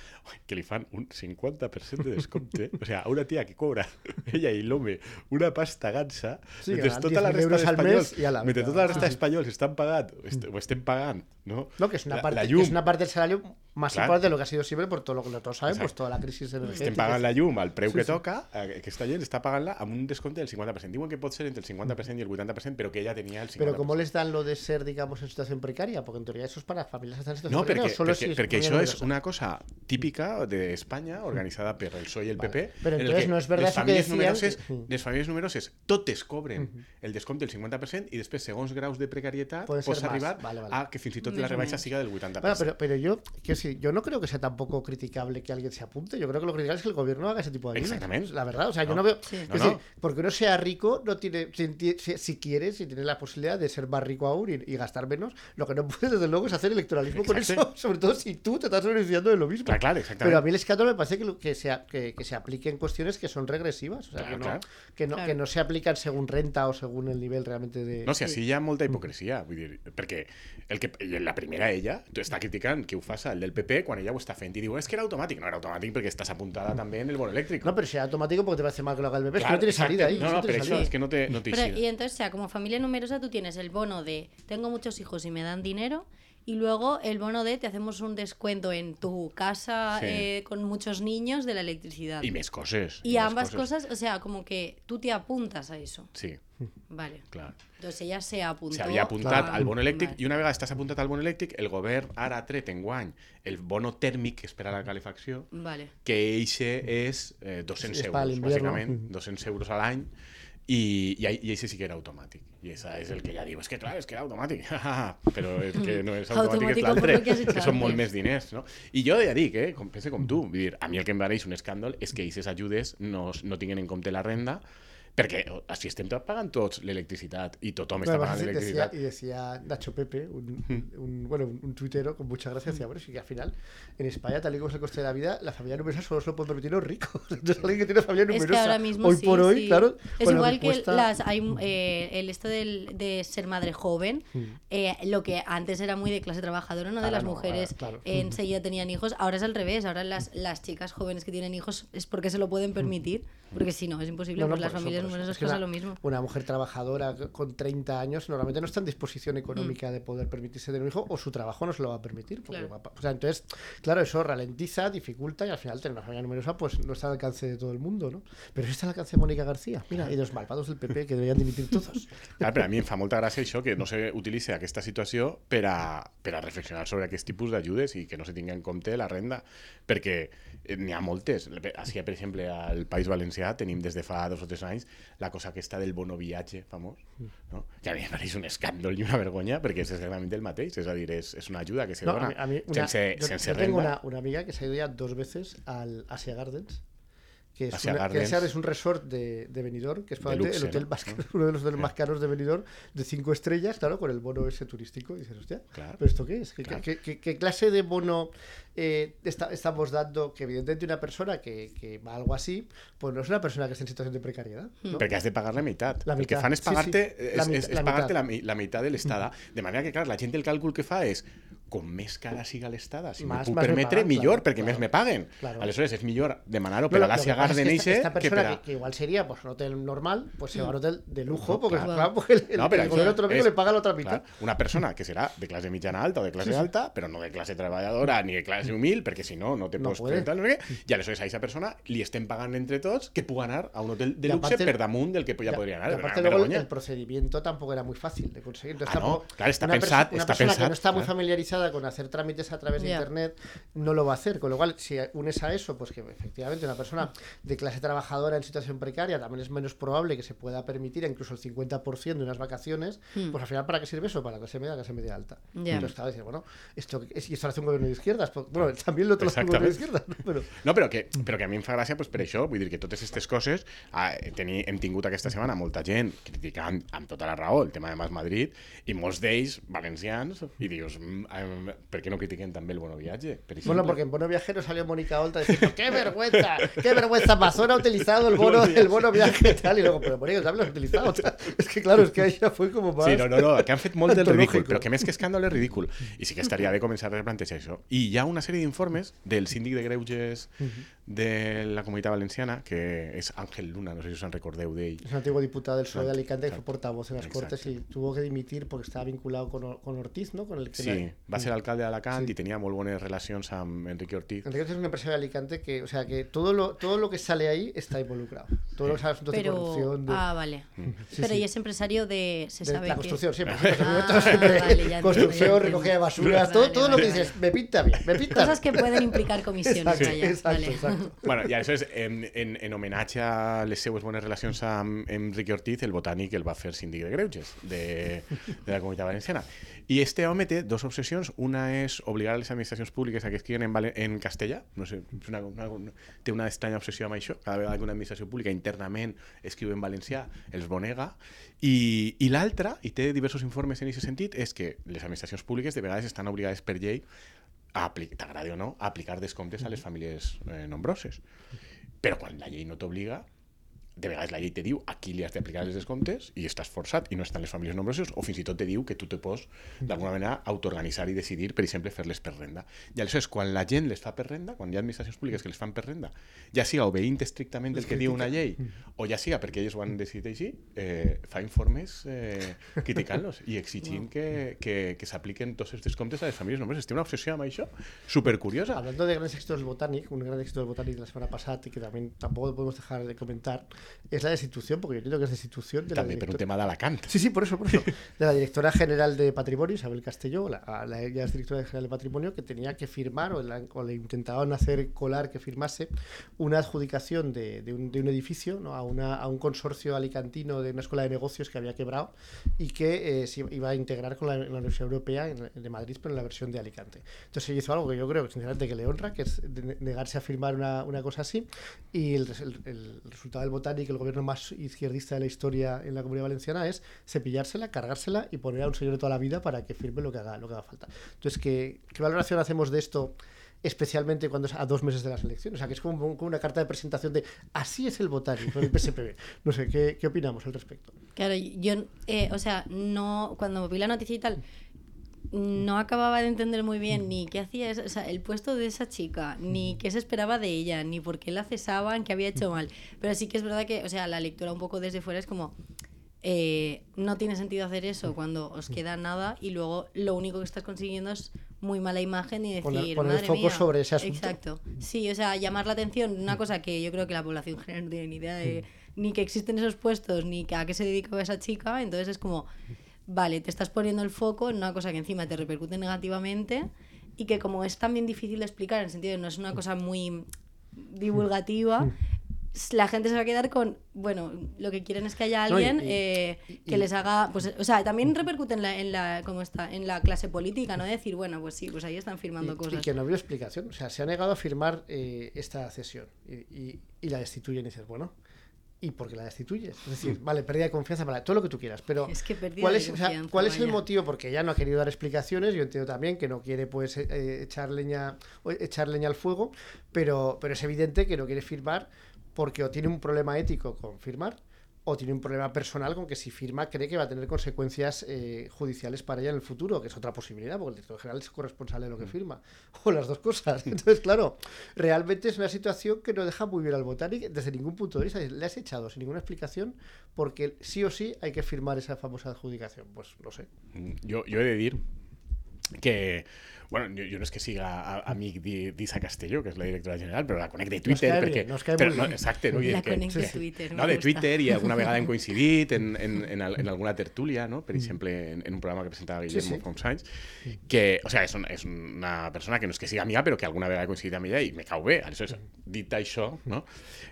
que li fan un 50% de descompte. o sea, a una tia que cobra, ella i l'home, una pasta gansa, Sí, mentre ganan tota la 10.000 resta d'espanyols ala, mentre vinga, tota la resta d'espanyols estan pagant o, est o estem pagant no? No, que es una, la, parte, la que es una parte del salario más Claro. importante de lo que ha sido siempre por todo lo que todos saben, pues toda la crisis energética. estem pagant la llum al preu Sí, que sí. toca, eh, aquesta gent està pagant-la amb un descompte del 50%. Diuen que pot ser entre el 50% i el 80%, però que ella tenia el 50%. Pero ¿cómo les dan lo de ser, digamos, en situación precaria? Porque en teoría eso es para familias que están en situación No, precaria. perquè, ¿o solo perquè, si es això és numerosa? una cosa típica d'Espanya, organitzada per el PSOE i el Vale. PP, Pero en el entonces que no es verdad eso que decían numeroses, que- les famílies numeroses totes cobren el descompte del 50% i després, segons graus de precarietat, pots arribar Vale, vale. a que fins i tot la rebaixa siga del 80%. Bueno, pero, pero yo, quiero decir, yo no creo que sea tampoco criticable que alguien se apunte. Yo creo que lo criticable es que el gobierno haga ese tipo de ayudas. Exactamente. La verdad, o sea, yo No. no veo. Sí. No, decir, no. Porque uno sea rico, no tiene. Si, si, si quiere, si tiene la posibilidad de ser más rico aún y, y gastar menos, lo que no puedes, desde luego, es hacer electoralismo con eso. Sobre todo si tú te estás beneficiando de lo mismo. Clar, clar, exactament. Pero a mí el escándalo me parece que, que, se, a- que, que se aplique en cuestiones que son regresivas. O sea, Claro, que, no, claro. que, no, Claro. que no se aplican según renta o según el nivel realmente de. No, si així hi ha molta hipocresia, vull dir, perquè el que, la primera ella està criticant que ho faça el del PP quan ella ho està fent i diu, és que era automàtic. No era automàtic perquè estàs apuntada també en el bono elèctric. No, pero sea automático porque te parece mal que lo haga el bebé. es que no tiene salida ahí. No, es que no, però això salida. és que no té, no té Pero, y entonces, o sea, como familia numerosa tú tienes el bono de tengo muchos hijos y me dan dinero y luego el bono de te hacemos un descuento en tu casa Sí. eh, con muchos niños de la electricidad. Y mes coses. Y més ambas cosas, o sea, como que tú te apuntas a eso. Sí, Vale. clar. Entonces ella se apuntó. S'havia apuntat a- al bono elèctric Vale. i una vegada estàs apuntat al bono elèctric, el govern ara ha tret enguany el bono tèrmic que és per a la calefacció, Vale. que eixe és eh, 200 Sí, és per a euros, bàsicament, 200 euros a l'any, i, i, i eixe sí que era automàtic. I esa és el que ja diu, és que clar, és que era automàtic. Però és que no és automàtic, és Automático l'altre, que són molt més diners, no? I jo ja dic, eh, com, pense com tu, vull dir, a mi el que em pareix un escàndol és que aquestes ajudes no, no tinguin en compte la renda, perquè si estem pagant tots l'electricitat i tothom està pagant además decía, l'electricitat, y decía Nacho Pepe, un, un- bueno, un, tuitero con mucha gracia, decía, bueno, sí que al final, en España, tal y como es el coste de la vida, la familia numerosa solo se lo pueden permitir los ricos. Entonces, alguien que tiene familia Es numerosa, que ahora mismo hoy sí, por hoy, sí. claro, Es igual que, cuesta- las hay eh, el esto del, de ser madre joven, Mm. eh, lo que antes era muy de clase trabajadora, no de Ahora las no, mujeres ahora, claro. eh, enseguida tenían hijos, ahora es al revés, ahora las, las chicas jóvenes que tienen hijos es porque se lo pueden permitir, porque si no es imposible, No, no, pues las eso, familias numerosas Es que pasa lo mismo. Una mujer trabajadora con 30 años normalmente no está en disposición económica de poder permitirse tener un hijo o su trabajo no se lo va a permitir. porque Claro. va o sea, entonces, claro, eso ralentiza, dificulta y al final tener una familia numerosa pues no está al alcance de todo el mundo, ¿no? Pero eso está al alcance de Mónica García. Mira, y los malvados del PP que deberían dimitir todos. Clar, però a mi em fa molta gràcia això, que no se utilitzi aquesta situació per a, per a reflexionar sobre aquest tipus d'ajudes i que no se tingui en compte la renda, perquè n'hi ha moltes. Així, per exemple, al País Valencià tenim des de fa dos o tres anys la cosa aquesta del bono viatge famós, no? que a mi em pareix un escàndol i una vergonya, perquè és exactament el mateix, és a dir, és, és una ajuda que se No, dona a mí, a mí una- sense, yo, sense tengo renda. una, una amiga que se ha ido ya dos veces al Asia Gardens. Que es, Asia una- que Gardens. Asia es un resort de, de Benidorm, que es probablemente luxe, el hotel ¿no? más caro- uno de los hoteles más caros de Benidorm, de cinco estrellas, claro, con el bono ese turístico. Y dices, hostia, Claro. ¿pero esto qué es? ¿Qué, Claro. qué- qué- qué clase de bono eh, está- estamos dando? Que evidentemente una persona que, que va algo así, pues no es una persona que esté en situación de precariedad. ¿no? Perquè has de pagar la meitat. La el que fan sí, pagar-te sí. La és la pagar-te la, mi- la meitat de l'estada. De manera que, clar, la gent el càlcul que fa és com més cara siga l'estada, si m'ho puc permetre, pagan, millor, claro, perquè més claro. me paguen. Claro. Aleshores, és millor demanar-ho No, per a l'Asia Garden que eixe esta, que persona per a... que, igual sería pues un hotel normal, pues se va a un hotel de lujo, porque, claro. claro, porque el, No, autonómico és- le paga la otra mitad. una persona que serà de classe mitjana alta o de classe alta, però no de classe treballadora ni de classe humil, perquè si no, no te No pots presentar, no sé què, i aleshores a aquesta persona li estem pagant entre tots que pugui anar a un hotel de luxe aparte- per damunt del que ja Y- podria anar. És aparte luego el, procedimiento tampoco era muy fácil de conseguir. Entonces, Ah, no, claro, está pensat- una persona que no está muy claro. Familiarizada con hacer trámites a través de Ya. internet no lo va a hacer. Con lo cual, si unes a eso, pues que efectivamente una persona de clase trabajadora en situación precaria también es menos probable que se pueda permitir incluso el 50% de unas vacaciones, Hmm. pues al final, ¿para qué sirve eso? Para la clase media, la clase media alta. Ya. Entonces, claro, dices, bueno, esto es, y esto lo hace un gobierno de izquierdas. pues, bueno, también lo otro lo hace un gobierno de izquierdas, ¿no? Pero, No, però que, però que a mi em fa gràcia pues, per això, vull dir que totes aquestes coses ah, teni, hem tingut aquesta setmana molta gent criticant amb tota la raó el tema de Mas Madrid i molts d'ells valencians i dius, mm, em, per què no critiquen també el bono? Per exemple? Bueno, porque en Bono Viajero salió Mónica Oltra diciendo ¡qué vergüenza! ¡qué vergüenza! Amazon ha utilizado el bono, el bono viaje y tal. Y luego, pero Mónica también lo has utilizado. O sea, es que claro, es que ahí ya fue como más... Sí, no, no, no, que han fet molt del ridícul, però que més que escàndol és ridícul. I sí que estaria bé començar a replantejar això. I hi ha una sèrie d'informes del síndic de Greuges de la Comunitat Valenciana, que és Àngel Luna, no sé si us en recordeu d'ell. Es un antiguo diputado del PSOE de Alicante que fue portavoz en las Exacto. Cortes y tuvo que dimitir porque estaba vinculado con, con Ortiz, ¿no? Con el que Sí, va ser alcalde d'Alacant Sí. i tenia molt bones relacions amb Enrique Ortiz. Enrique es un empresario de Alicante que, o sea, que todo lo, todo lo que sale ahí está involucrado. Todo lo que sale asuntos de corrupción, de, Ah, vale. Sí, Pero sí. y es empresario de. Se de sabe la que- construcción, siempre. Ah, siempre. vale, ya construcción, recogida de basuras, todo, Vale, todo lo que dices, vale. me pinta bien, me pinta Cosas que pueden implicar comisiones, Exacto, vaya. exacto, vale. exacto. Bueno, i aleshores, en, en, en homenatge a les seues bones relacions amb, Enrique Ortiz, el botànic el va fer síndic de Greuges de, de la Comunitat Valenciana. I este home té dos obsessions. Una és obligar a les administracions públiques a que escriuen en, vale- en castellà. No sé, és una, una, una, té una estranya obsessió amb això. Cada vegada que una administració pública internament escriu en valencià, els bonega. I, i l'altra, i té diversos informes en aquest sentit, és que les administracions públiques de vegades estan obligades per llei t'agradi o no, a aplicar descomptes a les famílies eh, nombroses. Però quan la llei no t'obliga, de vegades la llei te diu aquí li has d'aplicar els descomptes i estàs forçat i no estan les famílies nombroses o fins i tot te diu que tu te pots d'alguna manera autoorganitzar i decidir, per exemple, fer-les per renda. I aleshores, quan la gent les fa per renda, quan hi ha administracions públiques que les fan per renda, ja siga obeint estrictament el que diu una llei o ja siga perquè ells ho han decidit així, eh, fa informes eh, criticant-los i exigint que, que, que s'apliquen tots els descomptes a les famílies nombroses. Té una obsessió amb això supercuriosa. Hablando de grandes éxitos del Botanic, un gran éxito del Botanic de la semana pasada y que también tampoco podemos dejar de comentar, es la destitución, porque yo entiendo que es destitución de la També per un directora- tema d'Alacant. Sí, sí, por eso, por eso. De la directora general de Patrimonio, Isabel Castelló, la, la directora general de Patrimonio, que tenía que firmar, o, la- o le intentaban hacer colar que firmase, una adjudicación de, de un, de un edificio ¿no? a, una, a un consorcio alicantino de una escuela de negocios que había quebrado y que eh, se iba a integrar con la, la Universidad Europea en- de Madrid, pero en la versión de Alicante. Entonces ella hizo algo que yo creo, sinceramente, que le honra, que es de- negarse a firmar una, una cosa así. Y el, el- el resultado del Botánico, el gobierno más izquierdista de la historia en la comunidad valenciana, es cepillársela, cargársela y poner a un señor de toda la vida para que firme lo que haga, lo que haga falta. Entonces, ¿qué, qué valoración hacemos de esto? especialmente cuando es a dos meses de las elecciones, o sea que es como, una carta de presentación de así es el botánico, el PSPB. No sé, ¿qué, qué opinamos al respecto? Claro, yo, eh, o sea, no, cuando vi la noticia y tal, no acababa de entender muy bien ni qué hacía esa- o sea, el puesto de esa chica, ni qué se esperaba de ella, ni por qué la cesaban, qué había hecho mal. Pero sí que es verdad que, o sea, la lectura un poco desde fuera es como, eh, no tiene sentido hacer eso cuando os queda nada y luego lo único que estás consiguiendo es muy mala imagen y decir, Poner- poner "Madre foco mía". sobre ese asunto. Exacto. Sí, o sea, llamar la atención, una cosa que yo creo que la población general no tiene ni idea de ni que existen esos puestos, ni a qué se dedicaba esa chica, entonces es como, vale, te estás poniendo el foco en una cosa que encima te repercute negativamente y que como es también difícil de explicar, en el sentido de no es una cosa muy divulgativa, la gente se va a quedar con, bueno, lo que quieren es que haya No, y- alguien y- eh, que y- les haga, pues, o sea, también repercute en la, en la, ¿cómo está? en la clase política, ¿no? Decir, bueno, pues sí, pues ahí están firmando cosas. y que no había explicación. O sea, se ha negado a firmar eh, esta cesión y la destituyen y dices, bueno, ¿y por qué la destituyes? Es decir, vale, pérdida de confianza para todo lo que tú quieras, pero Es que pérdida ¿cuál de es, o sea, ¿cuál es el motivo? Porque ella no ha querido dar explicaciones, yo entiendo también que no quiere pues eh, eh, echar leña o echar leña al fuego, pero, pero es evidente que no quiere firmar porque o tiene un problema ético con firmar o tiene un problema personal con que si firma cree que va a tener consecuencias eh, judiciales para ella en el futuro, que es otra posibilidad, porque el director general es corresponsable de lo que firma, o las dos cosas. Entonces, claro, realmente es una situación que no deja muy bien al Botanic desde ningún punto de vista. Le has echado sin ninguna explicación porque sí o sí hay que firmar esa famosa adjudicación. Pues no sé. Jo, jo he de dir que bueno, jo, jo no és que siga a- amic d'I- d'Isa Castelló, que és la directora general, però la conec de Twitter. cae perquè, cae però, no, exacte, no? La que- conec de sí, sí. Twitter. no, de. Twitter i alguna vegada hem coincidit en, en, en, en alguna tertúlia, no? per exemple, en, en un programa que presentava Sí, Guillermo sí. fa uns anys, que, o sea, és, un, és una persona que no és que siga amiga, però que alguna vegada he coincidit amb ella i me cau bé. Aleshores, dit això, no?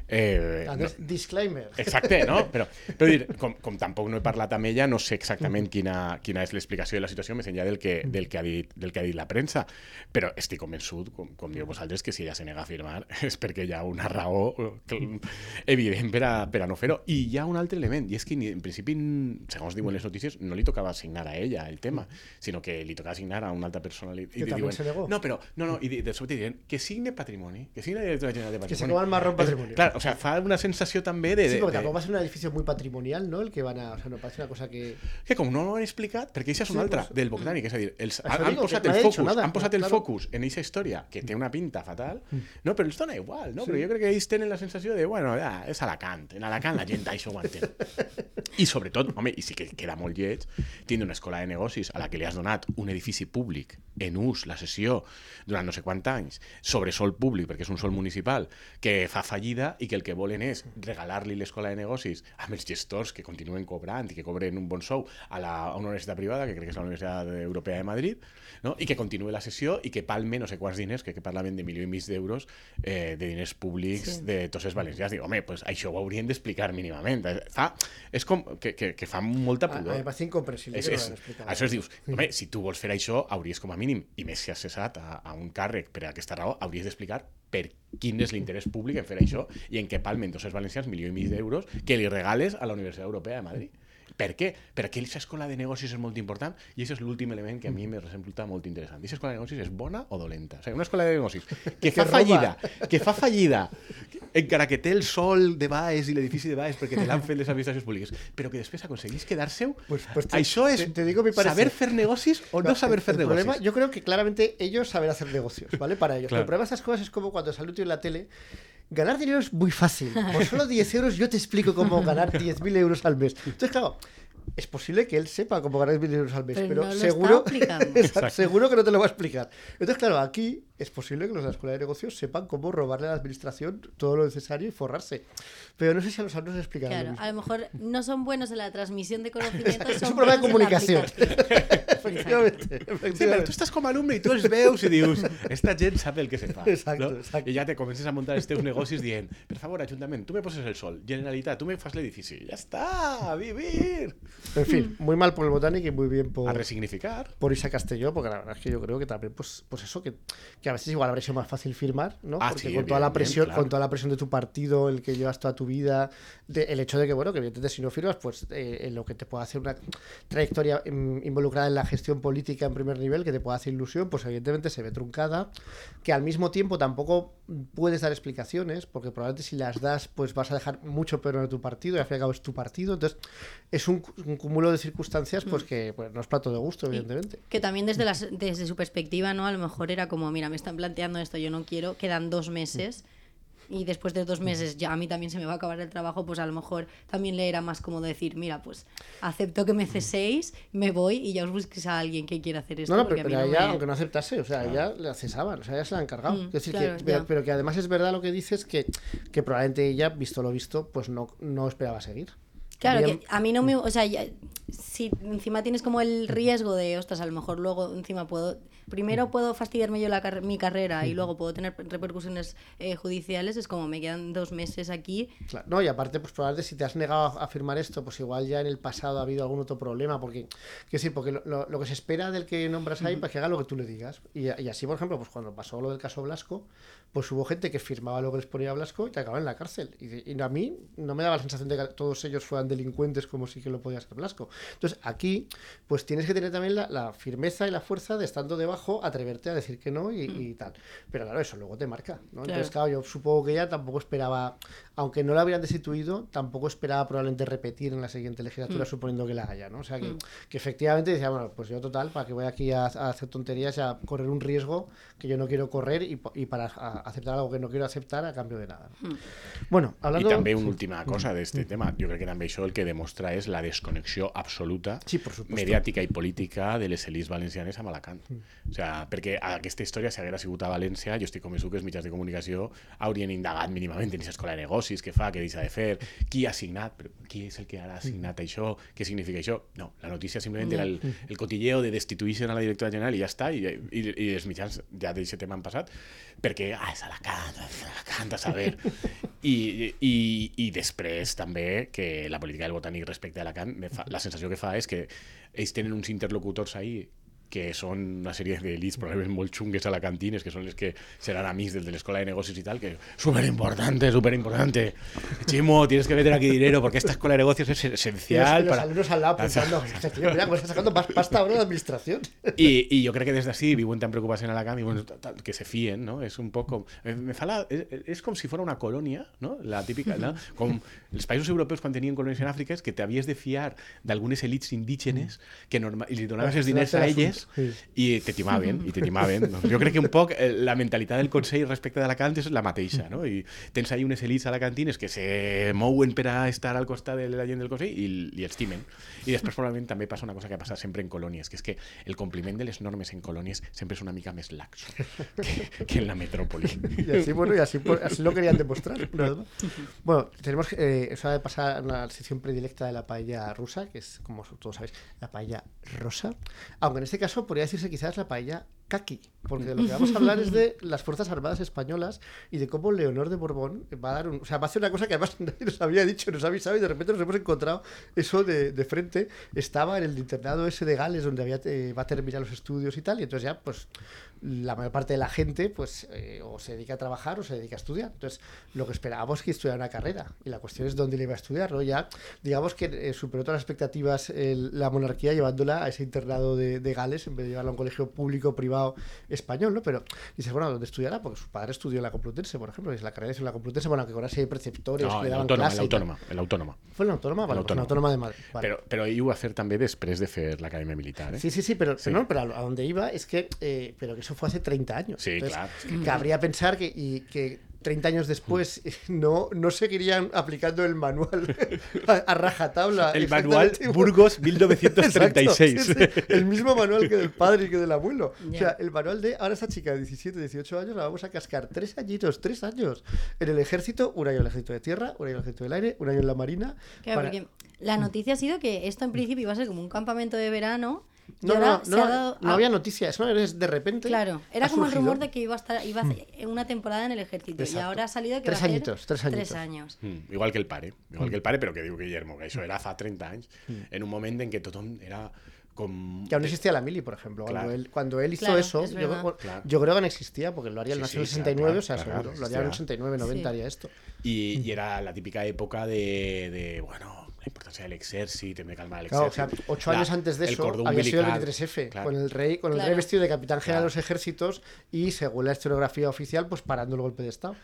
Eh, Andrés, disclaimer. Exacte, no? Però, però dir, com, com tampoc no he parlat amb ella, no sé exactament quina, quina és l'explicació de la situació més enllà del que, del que, ha, dit, del que ha dit la premsa. Però estic convençut, com, com diu vosaltres, que si ella se nega a firmar és perquè hi ha una raó evident per a, per a no fer-ho. I hi ha un altre element, i és que en principi, segons diuen les notícies, no li tocava signar a ella el tema, sinó que li tocava signar a una altra persona. I, Que li també se negó. No, però, no, no, i de, sobte diuen que signe patrimoni, que signe la directora general de patrimoni. Que se coma el marrón patrimonio. Clar, o sea, fa una sensació també de... Sí, de- porque de- tampoco va a ser un edificio muy patrimonial, ¿no? El que van a. O sea, no parece una cosa que. que com no ho han explicat, perquè això és Sí, una altra, pues- del Botànic, és a dir, els, han, posat el focus, nada, han posat el claro. focus en aquesta història, que té una pinta fatal, Mm. no, però els dona igual, no? Però jo crec que ells tenen la sensació de, bueno, ja, és Alacant, en Alacant la gent això ho entén. I sobretot, home, i sí que queda molt lleig, tindre una escola de negocis a la que li has donat un edifici públic en ús, la sessió, durant no sé quants anys, sobre sol públic, perquè és un sol municipal, que fa fallida i que el que volen és regalar-li l'escola de negocis amb els gestors que continuen cobrant i que cobren un bon sou a, la, a una universitat privada, que crec que és la Universitat Europea de Madrid, no? i que continuï la sessió i que palme no sé quants diners, que, que parlaven de milió i mig d'euros eh, de diners públics Sí. de tots els valencians. Dic, home, pues això ho haurien d'explicar mínimament. Eh, Fa, és com que, que, que fa molta A, a mí pudor. me parece incomprensible. És, no és, això es dius, home, si tu vols fer això, hauries com a mínim, i més si has cessat a, a un càrrec per a aquesta raó, hauries d'explicar per quin és l'interès públic en fer això i en què palmen tots els valencians milió i mig d'euros que li regales a la Universitat Europea de Madrid. Per què? Perquè aquesta escola de negocis és molt important i aquest és l'últim element que a mi me resulta molt interessant. Aquesta escola de negocis és bona o dolenta? O sigui, una escola de negocis que fa fallida, que fa fallida, encara que té el sol de baix i l'edifici de baix perquè te l'han fet les administracions públiques, però que després aconseguís quedar-seu, Pues- pues te- això és te- te digo mi saber fer negocis o no, saber fer el negocis. problema, yo creo que claramente ellos saben hacer negocios, ¿vale? Para ellos. Claro. El problema de estas cosas es como cuando sale un tío en la tele. Ganar dinero es muy fácil. Por solo 10 euros yo te explico cómo ganar 10.000 euros al mes. Entonces, claro, es posible que él sepa cómo ganar 10.000 euros al mes, Pero pero, no seguro, seguro que no te lo va a explicar. Entonces, claro, aquí es posible que los de la escuela de negocios sepan cómo robarle a la administración todo lo necesario y forrarse. Pero no sé si a los alumnos les explicarán Claro, lo a mismo. lo mejor no son buenos en la transmisión de conocimientos. Es son un problema de comunicación. Efectivamente, Sí, però efectivamente. tu estàs com a alumne i tu els veus i dius esta gent sap el que se fa. Exacto, no? exacto. I ja te comences a muntar els teus negocis dient per favor, Ajuntament, tu me poses el sol. Generalitat, tu me fas l'edifici. Ja està, a vivir. En fin, muy mal por el Botanic y muy bien por, A resignificar. por Isa Castelló, porque la verdad es que yo creo que también, pues, pues eso, que, que a veces igual habría sido más fácil firmar, ¿no? Ah, porque sí, con toda la presión, bien, claro. con toda la presión de tu partido, el que llevas toda tu vida, de- el hecho de que, bueno, que evidentemente si no firmas, pues eh, en lo que te pueda hacer una trayectoria mm, involucrada en la gestión política en primer nivel, que te pueda hacer ilusión, pues evidentemente se ve truncada, que al mismo tiempo tampoco puedes dar explicaciones, porque probablemente si las das, pues vas a dejar mucho peor a tu partido, y al fin y al cabo es tu partido, entonces es un, un cúmulo de circunstancias, pues que pues, no es plato de gusto, evidentemente. Que también desde, las, desde su perspectiva, ¿no? A lo mejor era como, mira, me están planteando esto, yo no quiero, quedan dos meses. Y después de dos meses ya a mí también se me va a acabar el trabajo, pues a lo mejor también le era más como decir, mira, pues acepto que me ceséis, me voy y ya os busquéis a alguien que quiera hacer esto. No, no, pero, a pero mí no ella, me- aunque no aceptase, o sea, ella la cesaban, o sea, ya se la han cargado. Mm, es decir, claro, que, pero, pero que además es verdad lo que dices, que, que probablemente ella, visto lo visto, pues no, no esperaba seguir. Claro, Bien- que a mí no me. O sea, ya- si encima tienes como el riesgo de, ostras, a lo mejor luego encima puedo. Primero puedo fastidiarme yo la car- mi carrera y luego puedo tener repercusiones eh, judiciales, es como me quedan dos meses aquí. Claro, no, y aparte, pues probablemente si te has negado a, firmar esto, pues igual ya en el pasado ha habido algún otro problema, porque, quiero decir, porque lo, lo- que se espera del que nombras ahí, pues que haga lo que tú le digas. Y, y así, por ejemplo, pues cuando pasó lo del caso Blasco, pues hubo gente que firmaba lo que les ponía Blasco y te acababa en la cárcel. Y, y a mí no me daba la sensación de que todos ellos fueran delincuentes como sí que lo podía ser Blasco. Entonces, aquí, pues tienes que tener también la, la firmeza y la fuerza de estando debajo, atreverte a decir que no y, y tal. Pero claro, eso luego te marca, ¿no? Entonces, Claro. claro, yo supongo que ella tampoco esperaba, aunque no la hubieran destituido, tampoco esperaba probablemente repetir en la siguiente legislatura, suponiendo que la haya, ¿no? O sea, que, que efectivamente decía, bueno, pues yo total, para que voy aquí a, a hacer tonterías y a correr un riesgo que yo no quiero correr y, y para a- aceptar algo que no quiero aceptar a cambio de nada. ¿no? Bueno, hablando... també una última cosa d'aquest tema. Jo crec que també això el que demostra és la desconnexió absoluta Sí, por supuesto. mediàtica i política de les elites valencianes. Mm. O sea, perquè aquesta història, si haguera sigut a València, jo estic convençut que els mitjans de comunicació haurien indagat mínimament en aquesta escola de negocis, què fa, què deixa de fer, qui ha signat, però qui és el que ara ha signat Mm. això, què significa això? No, la notícia simplement era el, el cotilleo de destituïixen a la directora general i ja està, i, i, i els mitjans ja d'aquest tema han passat, perquè, ah, és Alacant, és Alacant, a saber. I, i, I després també que la política del botànic respecte a Alacant, me fa, la sensació que fa és que ells tenen uns interlocutors ahí que són una sèrie d'elits probablement molt xungues alacantines, que són les que seran amics del de l'escola de negocios y tal, que súper importante, súper importante. Chimo, tienes que meter aquí dinero porque esta escuela de negocios es Y los, esencial y los para... alumnos al lado pensando, "Este tío, mira, cómo está sacando más pasta ahora de administración. I, I jo crec que des d'ací viuen tan preocupats en Alacant i bueno, tal, que se fien, no? És un poc com... Me, me fa la, és, és com si fora una colònia, no? La típica, no? Com els països europeus quan tenien colònies en Àfrica és que t'havies de fiar d'algunes elites indígenes que norma, i li donaves els diners a elles Sí. i te timaven, i te timaven. Doncs jo crec que un poc eh, la mentalitat del Consell respecte d'Alacant és la mateixa, no? I tens ahí unes elites alacantines que se mouen per a estar al costat de la gent del Consell i, i els timen. I després probablement també passa una cosa que passa sempre en colònies, que és que el compliment de les normes en colònies sempre és una mica més laxo que, que en la metròpoli. Y así, bueno, y así, así lo querían demostrar. más. Bueno, tenemos que, eh, de pasar a una sección predilecta de la paella rusa, que es, como todos sabéis, la paella rosa. Aunque en este caso podría decirse quizás la paella Kaki, porque de lo que vamos a hablar es de las Fuerzas Armadas Españolas y de cómo Leonor de Borbón va a dar un, o sea, va a hacer una cosa que además nadie nos había dicho, nos ha avisado y de repente nos hemos encontrado eso de, de frente. Estaba en el internado ese de Gales donde había, eh, va a terminar los estudios y tal, y entonces ya, pues la mayor parte de la gente pues eh, o se dedica a trabajar o se dedica a estudiar. Entonces, lo que esperábamos es que estudiara una carrera. Y la cuestión es dónde le iba a estudiar, ¿no? Ya, digamos que eh, superó todas las expectativas la monarquía llevándola a ese internado de, de Gales en vez de llevarla a un colegio público privado español, ¿no? Pero dices, bueno, ¿dónde estudiará? Porque su padre estudió en la Complutense, por ejemplo, y la carrera es en la Complutense, bueno, que ahora sí hay preceptores No, que daban autónoma, clase el autónoma, el autónoma. ¿Fue la autónoma? Vale, El pues en la autónoma. autónoma de Madrid. Vale. Però ell ho va fer també després de fer l'Acadèmia Militar, eh? Sí, sí, sí, pero, Sí. no, pero a a donde iba es que, eh, pero que eso fue hace 30 años. Sí, claro, es Cabría pensar que, y, que 30 años después no, no seguirían aplicando el manual a, a rajatabla. El manual. Burgos Exacto, 1936. sí, sí, el mismo manual que del padre y que del abuelo. O Ya. sea, el manual de ahora esta chica de 17, 18 años la vamos a cascar tres añitos, tres años en el ejército, un año en el ejército de tierra, un año en el ejército del aire, un año en la marina. Claro, para- porque la noticia ha sido que esto en principio iba a ser como un campamento de verano. Y No, no, no, no, dado. no había noticia, eso es de repente. Claro, era como el surgido. rumor de que iba a estar iba a hacer una temporada en el ejército. Y ahora ha salido que Tres va a ser añitos, tres años. Mm, igual que el pare, igual que el pare, però que diu Guillermo, que això era fa 30 anys, en un moment en què tothom era com... Que aún no existía la mili, por ejemplo. Cuando, él, cuando él hizo Claro, eso, es yo, Claro. creo que no existía, porque lo haría el Sí, en el sí, 69, claro, o sea, claro, seguro. claro, Lo haría en el existía. 89, 90 Sí. haría esto. I era la típica època de, de bueno, la importància de l'exèrcit, hem de calmar Claro, o l'exèrcit. sea, ocho La- años antes de eso había sido el umbilical, 23F, claro. con el rey, con el Claro. rey vestido de capitán general Claro. de los ejércitos y, según la historiografía oficial, pues parando el golpe de Estado.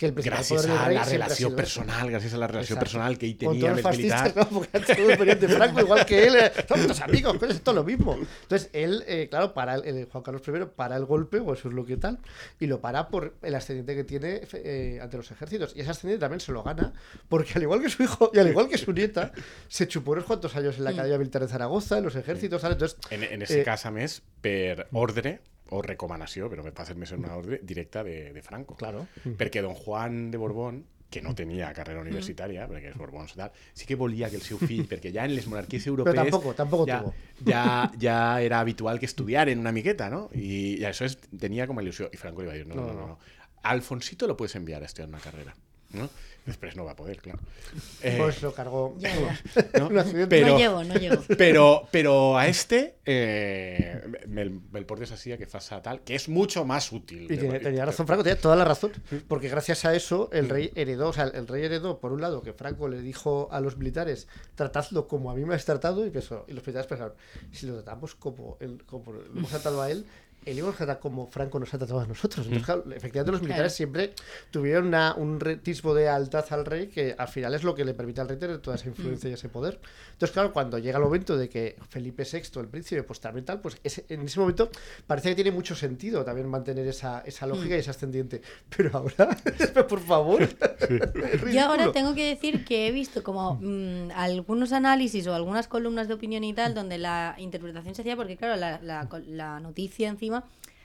Que el Gràcies poder del a rey la siempre ha relació sido ese. personal, gràcies a la relació Exacto. personal que Con tenia todos amb los. ¿no? porque todos venían de Franco, igual que él, eh, son todos amigos, pues es todo lo mismo. Entonces, él, eh, claro, para el, el Juan Carlos I para el golpe, o eso es lo que tal, y lo para por el ascendiente que tiene eh, ante los ejércitos. Y ese ascendiente también se lo gana, porque al igual que su hijo y al igual que su nieta, se chupó unos cuantos años en la Academia Militar de Zaragoza, en los ejércitos, ¿sabes? Entonces, En, en este Eh, cas, a més, per ordre o recomanació, però va ser més una ordre directa de, de Franco. Claro. Perquè don Juan de Borbón, que no tenia carrera universitària, perquè és Borbons i tal, sí que volia que el seu fill, perquè ja en les monarquies europees tampoco, tampoco ja, tuvo. ja, ja era habitual que estudiaren una miqueta, no? I, i això és, tenia com a il·lusió. I Franco li va dir, no, no, no, no. no. Alfonsito lo puedes enviar a estudiar una carrera. ¿No? No va poder, clar. Eh, pues lo cargó. Ya, ya. ¿no? Pero- llevo, no llevo. Pero, pero a este eh, el portes así a que faça tal, que es mucho más útil. Y tiene- tenía razón Franco, tenía toda la razón. Porque gracias a eso el rey heredó, o sea, el rey heredó, por un lado, que Franco le dijo a los militares, tratadlo como a mí me has tratado, y, pensó, y los militares pensaron, si lo tratamos como, como lo hemos tratado a él, él iba a tratar como Franco nos ha tratado a nosotros. Entonces, claro, efectivamente, los militares Claro. siempre tuvieron una- un retismo de lealtad al rey que al final es lo que le permite al rey tener toda esa influencia y ese poder. Entonces, claro, cuando llega el momento de que Felipe VI, el príncipe, pues también tal, pues ese- en ese momento parece que tiene mucho sentido también mantener esa, esa lógica y ese ascendiente. Pero ahora, por favor. es Yo ahora tengo que decir que he visto como mm, algunos análisis o algunas columnas de opinión y tal donde la interpretación se hacía porque claro, la, la, la noticia encima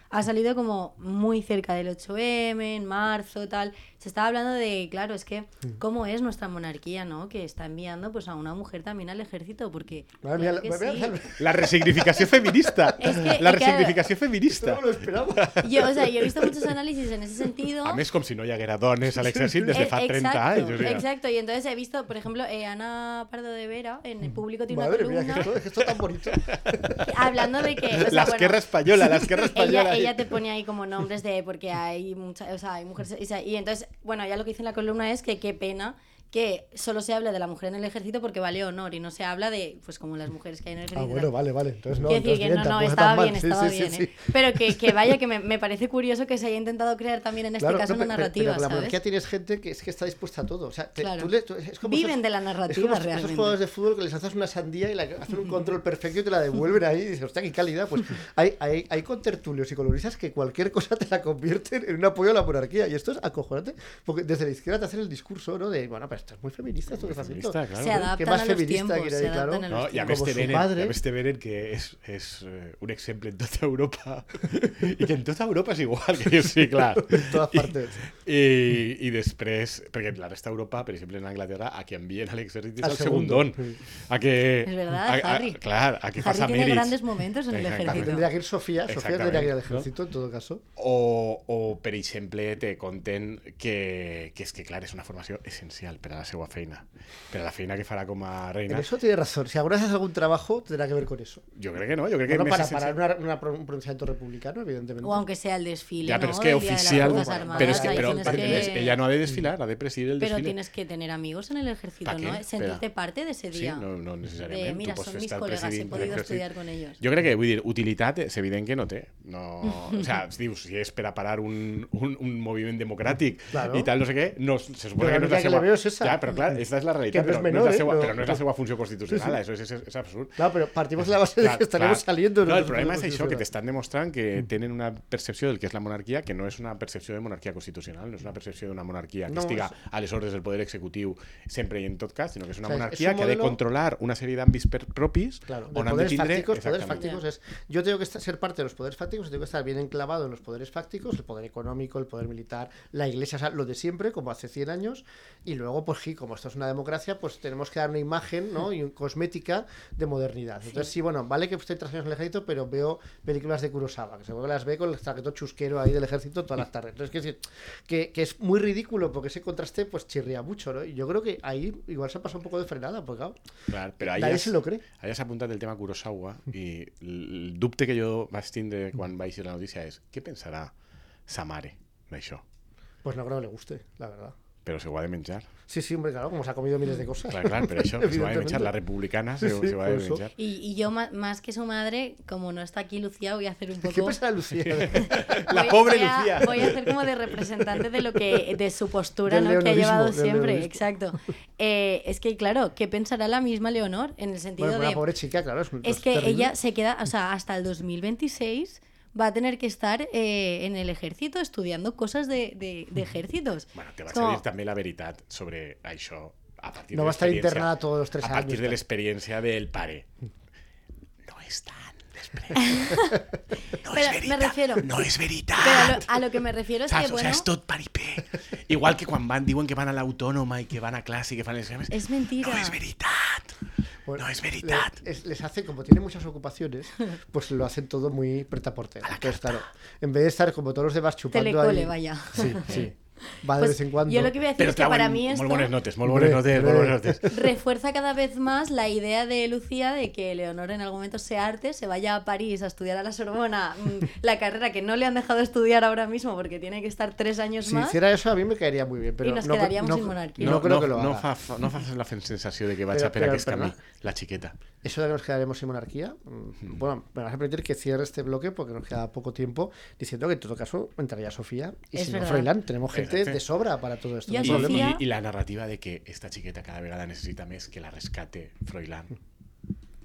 ha salido como muy cerca del 8M, en marzo, tal. Se estaba hablando de, claro, es que cómo es nuestra monarquía, ¿no? Que está enviando pues a una mujer también al ejército porque... Mía, que mía, sí. La resignificación feminista. Es que, la resignificación feminista. no me lo esperaba. Yo, o sea, yo he visto muchos análisis en ese sentido. A més, com si no haguera dones a l'exèrcit des de Eh, fa 30 exacto, anys. O sigui, Exacto, y entonces he visto, por ejemplo, eh, Ana Pardo de Vera en el público tiene Madre una mía, columna que esto, que esto tan bonito. hablando de que. o sea, La bueno, esquerra española, la esquerra española. ella, ella te pone ahí como nombres de porque hay muchas, o sea, hay mujeres y, y entonces, bueno, ya lo que dice en la columna es que qué pena que solo se habla de la mujer en el ejército porque vale honor y no se habla de pues como las mujeres que hay en el Ah, ejército. bueno, vale, vale. Entonces no. Quiero decir entonces que bien, no, no, estaba bien, estaba sí, bien. sí, ¿eh? sí. Pero que, que vaya, que me, me parece curioso que se haya intentado crear también en este Claro, caso no, una pero- pero- narrativa, pero la ¿sabes? monarquía tienes gente que es que está dispuesta a todo. O sea, te- Claro. tú le- tú- es como Viven esos- de la es narrativa como esos realmente. jugadores de fútbol que les haces una sandía y la, hacen un control perfecto y te la devuelven ahí y dices, hostia, qué calidad. Pues hay, hay, hay contertulios y coloristas que cualquier cosa te la convierten en un apoyo a la monarquía. Y esto es acojonante, porque desde la izquierda te hacen el discurso, ¿no? De, bueno, pero esto es muy feminista esto que está haciendo. Feminista, claro. se adaptan Qué más a los feminista tiempos. quiere Se decir, claro. adaptan a los No, y a. Como Beren, padre. a Beren, que és, és eh, un exemple en tota Europa i que en tota Europa és igual, que sí, clar. En todas partes. I, I després, perquè la resta d'Europa, per exemple en Anglaterra, a que envien a l'exèrcit és segundo, segundón. A que... Es verdad, a, a, Harry. clar, a que Harry pasa tiene grandes momentos en el ejército. Tendría que ir Sofía, Sofía tendría que ir al Exactamente, ¿no? ejército en todo caso. O, o, per exemple, te conten que, que és que, clar, és una formació essencial per a la seva feina. Per a la feina que farà com a En reina. eso tiene razón. Si alguna vez haces algún trabajo, tendrá que ver con eso. Jo crec que no, jo crec que Bueno, para, para una- una un pronunciamiento republicano, evidentemente. O aunque sea el desfile. Ya, pero ¿no? es que oficial. Armadas, Pero es que, pero, pero ella no ha de desfilar, ha de presidir el Pero desfile. tienes que tener amigos en el ejército, ¿Pa qué? ¿no? Sentirte Espera. parte de ese Sí, día. no, no necessàriament. de, mira, son mis colegas, he podido estudiar con ellos. Jo crec que, vull dir, utilitat és evident que no té. No, o sea, dius, si és per a parar un, un, un moviment democràtic Claro. i tal, no sé què, no, se supone Però que no és la seva... es esa. Ja, però clar, esta és la Que no però, és no menor, és la eh, però- però no és la seva funció constitucional, això és, és, és absurd. Claro, pero partimos de la base de que estaremos saliendo. de No, el problema proceso això, que constitucional. t'estan demostrant que tenen una percepció del que és la monarquia que no és una percepció de monarquia constitucional, no és una percepció d'una monarquia que No, estiga és- a les ordres del poder executiu sempre i en tot cas, sinó que una O es monarquia un que ha de controlar una sèrie d'àmbits per- propis Claro, de de poderes fácticos, poderes fácticos es yo tengo que ser parte de los poderes fácticos, tengo que estar bien enclavado en los poderes fácticos, el poder económico, el poder militar, la iglesia, o sea, lo de siempre, como hace 100 años, y luego, pues sí, como esto es una democracia, pues tenemos que dar una imagen, ¿no? Y un- cosmética de modernidad. Entonces, sí, bueno, vale que estoy años en el ejército, pero veo películas de Kurosawa, que seguro que las ve con el traqueto chusquero ahí del ejército todas las tardes. Entonces, que, que, que es muy ridículo porque ese contraste, pues chirría mucho, ¿no? Y yo creo que ahí igual se ha pasado un poco de frenada, porque claro, Clar, però ahí nadie se lo cree. ahí has apuntat el tema Kurosawa i el dubte que jo vaig tindre quan vaig llegir la notícia és què pensarà sa mare d'això? Pues no creo que le guste, la verdad. Però se ho ha de menjar. Sí, sí, hombre, claro, como se ha comido miles de cosas. Clar, clar, per això se ho ha de Evidentemente. menjar. La republicana se, Sí, sí, se ho ha por de eso. menjar. Y, y yo, más que su madre, como no está aquí Lucía, voy a hacer un poco. ¿Qué pasa, Lucía? La pobre voy a- Lucía. Voy a hacer como de representante de lo que de su postura ¿no? que ha llevado siempre. Exacto. Eh, es que, claro, ¿qué pensará la misma Leonor? En el sentido bueno, de. la pobre chica, claro, es, Es es que terrible. ella se queda, o sea, hasta el 2026 va a tener que estar eh, en el ejército estudiando cosas de, de- de ejércitos. Bueno, te Es vaig a dir també la veritat sobre això a partir No de va a estar internada todos los tres a partir años, de l'experiència del pare. No és tan. No Pero és me veritat. refiero- No és veritat. Pero a lo, a lo que me refiero es Saps? que, O bueno, sea, és tot paripé. Igual que quan van, diuen que van a l'autònoma i que van a classe i que fan les exàmens. es mentira. No és veritat. Bueno, no es veritat. le- es- les hace, como tienen muchas ocupaciones, pues lo hacen todo muy pretaporte. Entonces, claro, en vez de estar como todos los demás chupando Telecole, ahí... vaya. Sí, sí. Va de Pues vez en cuando. Yo lo que voy a decir Però es que para mí molt esto bones notes, molt bones notes, molt bones notes. refuerza cada vez más la idea de Lucía de que Leonor en algún momento se arte, se vaya a París a estudiar a la Sorbona mm, la carrera que no le han dejado estudiar ahora mismo porque tiene que estar tres años Si más. hiciera eso, a mí me caería muy bien. Pero Y nos no, quedaríamos no- sin monarquía. No, No, creo no, que lo no, haga. fa, no fa la sensació de que Però- a però camí, no. la xiqueta. Eso de que nos quedaremos sin monarquía, mm, bueno, me vas a permitir que cierre este bloque porque nos queda poco tiempo, diciendo que en todo caso entraría Sofía y Es si no verdad. Froilán. Tenemos gente de sobra para todo esto. I la narrativa de que esta xiqueta cada vegada necessita més que la rescate Froilán.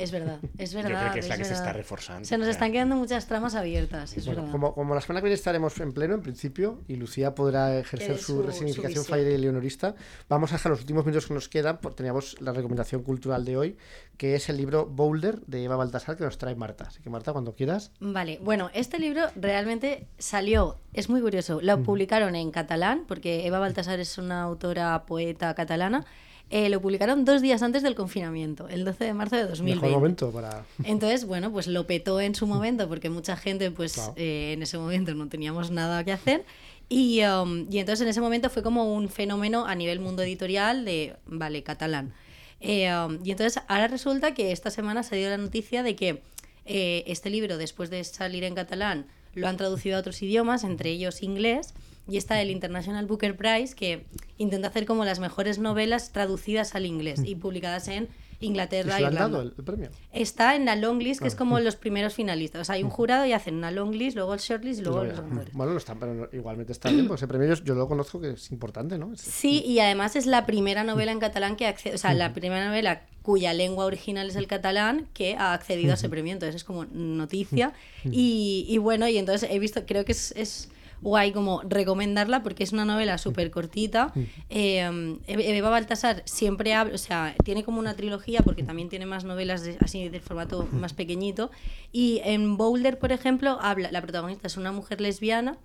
Es verdad, es verdad. crec que és la que es s'està verdad. reforçant. Se nos están quedando muchas tramas abiertas, es Bueno, verdad. como, como la semana que viene estaremos en pleno, en principio, y Lucía podrá ejercer su, su- resignificación fallera y leonorista, vamos a dejar los últimos minutos que nos quedan, porque teníamos la recomendación cultural de hoy, que es el libro Boulder de Eva Baltasar, que nos trae Marta. Así que Marta, cuando quieras. Vale, bueno, este libro realmente salió, es muy curioso, lo publicaron en catalán, porque Eva Baltasar es una autora, poeta catalana, eh, lo publicaron dos días antes del confinamiento, el 12 de marzo de 2020. Mejor momento para... Entonces, bueno, pues lo petó en su momento porque mucha gente, pues Claro. eh, en ese momento no teníamos nada que hacer. Y, um, y entonces en ese momento fue como un fenómeno a nivel mundo editorial de, vale, catalán. Eh, um, y entonces ahora resulta que esta semana ha salido la noticia de que eh, este libro, después de salir en catalán, lo han traducido a otros idiomas, entre ellos inglés, y está el International Booker Prize, que intenta hacer como las mejores novelas traducidas al inglés y publicadas en ¿Y Inglaterra se e lo han dado el, el premio? Está en la long list, que es como los primeros finalistas. O sea, hay un jurado y hacen una long list, luego el short list y luego los ganadores. Bueno, no está, pero igualmente está bien, porque ese premio yo, yo lo conozco que es importante, ¿no? Es- Sí, y además es la primera novela en catalán que accede, o sea, la primera novela cuya lengua original es el catalán que ha accedido a ese premio. Entonces es como noticia. Y, y bueno, y entonces he visto, creo que es, es guay como recomendarla porque es una novela súper cortita. Eh, Eva Baltasar siempre habla, o sea, tiene como una trilogía porque también tiene más novelas de- así de formato más pequeñito. Y en Boulder, por ejemplo, habla, la protagonista es una mujer lesbiana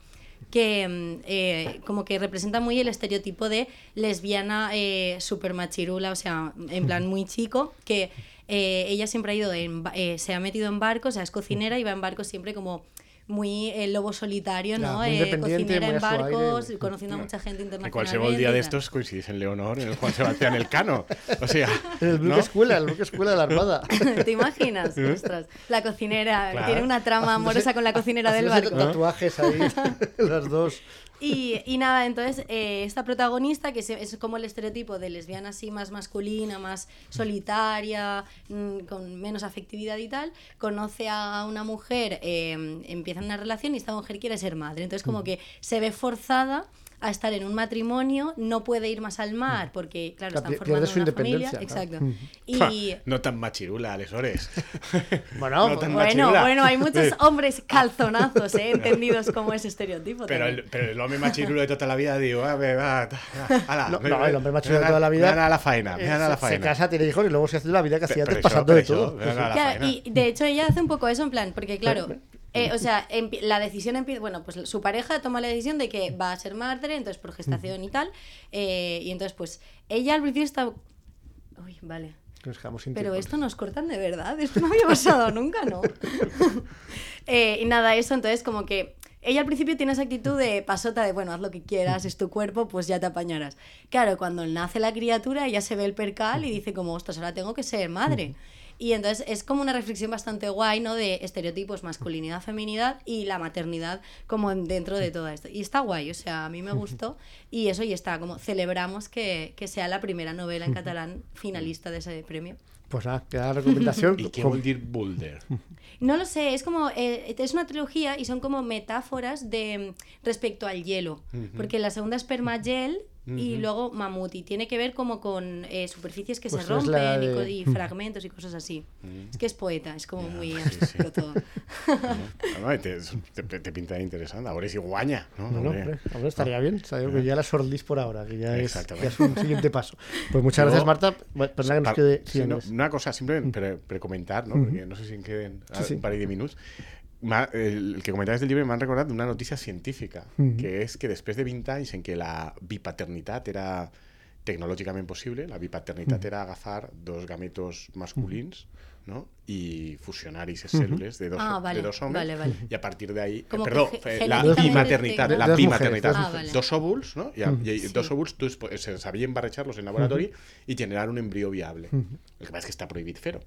que mm, eh, como que representa muy el estereotipo de lesbiana eh, super machirula, o sea, en plan muy chico, que eh, ella siempre ha ido, en, eh, se ha metido en barcos, o sea, es cocinera y va en barcos siempre como muy eh, lobo solitario, ¿no? Eh, cocinera en su aire. barcos, conociendo a mucha gente internacional. cualquier día de estos coincidís en Leonor, en el Juan Sebastián Elcano. O sea, En el buque ¿no? escuela, el buque escuela de la Armada. ¿Te imaginas? Ostras, la cocinera, Claro. tiene una trama amorosa con la cocinera del barco. tatuajes ahí, las dos. Y, y nada, entonces eh, esta protagonista, que es, es como el estereotipo de lesbiana así más masculina, más solitaria, mm, con menos afectividad y tal, conoce a una mujer, eh, empieza una relación y esta mujer quiere ser madre. Entonces como que se ve forzada a estar en un matrimonio, no puede ir más al mar porque, claro, están formando pierde su una familia. independencia, Exacto. Pa, Y... no tan machirula, Alesores. Bueno, No tan Bueno, machirula. bueno, hay muchos hombres calzonazos, ¿eh? entendidos como ese estereotipo. Pero el, pero el hombre machirulo de toda la vida, digo, a ver, va, No, el hombre machirulo me de toda la vida, Me a la faena, me a la se, se faena. casa, tiene hijos y luego se hace la vida que hacía antes pasando de todo. faena. y de hecho ella hace un poco eso en plan, porque claro, eh, o sea, la decisión empieza, bueno, pues su pareja toma la decisión de que va a ser madre, entonces por gestación y tal, eh, y entonces pues ella al principio está... Uy, vale. Nos Pero tiempo. esto nos cortan de verdad, esto no había pasado nunca, ¿no? Eh, y nada, eso, entonces como que ella al principio tiene esa actitud de pasota de, bueno, haz lo que quieras, es tu cuerpo, pues ya te apañarás. Claro, cuando nace la criatura, ella se ve el percal y dice como, ostras, ahora tengo que ser madre. Y entonces es como una reflexión bastante guay, ¿no? De estereotipos, masculinidad, feminidad y la maternidad como en- dentro de todo esto. Y está guay, o sea, a mí me gustó. Y eso, y está como celebramos que, que sea la primera novela en catalán finalista de ese premio. Pues nada, queda la recomendación. ¿Y qué con- vol dir Boulder? No lo sé, es como, eh, es una trilogía y son como metáforas de respecto al hielo, porque la segunda es permagel y luego mamut y tiene que ver como con eh, superficies que Pues se rompen y de- co- y, fragmentos y cosas así. Es que es poeta, es como muy sí, artístico todo. No, no, te, te, te pinta interesante. Ahora es iguaña, ¿no? No, no, Hombre. hombre, hombre, estaría bien. Estaría bien, que ya la sordís por ahora, que ya es, ya es un siguiente paso. Pues muchas Luego- gracias, Marta. Bueno, Perdona que nos quede. sí, sí, una cosa, simplemente pre, precomentar, ¿no? Porque no sé si en queden Sí, sí. un par de minutos. El, el que comentabas del llibre m'han recordat d'una notícia científica, Mhm. que és que després de 20 anys en què la bipaternitat era tecnològicament possible, la bipaternitat era agafar dos gametos masculins no? i fusionar aquestes cèl·lules de dos, Ah, vale, de dos homes vale, vale. i a partir d'ahí... Como que Perdó, ge- eh, la tengo- la De de las Ah, vale. Dos óvuls, ¿no? Y, a- y Sí. dos óvuls tú, se sabían barrejar-los en laboratori i generar un embrió viable. El que passa és que està prohibit fer-ho.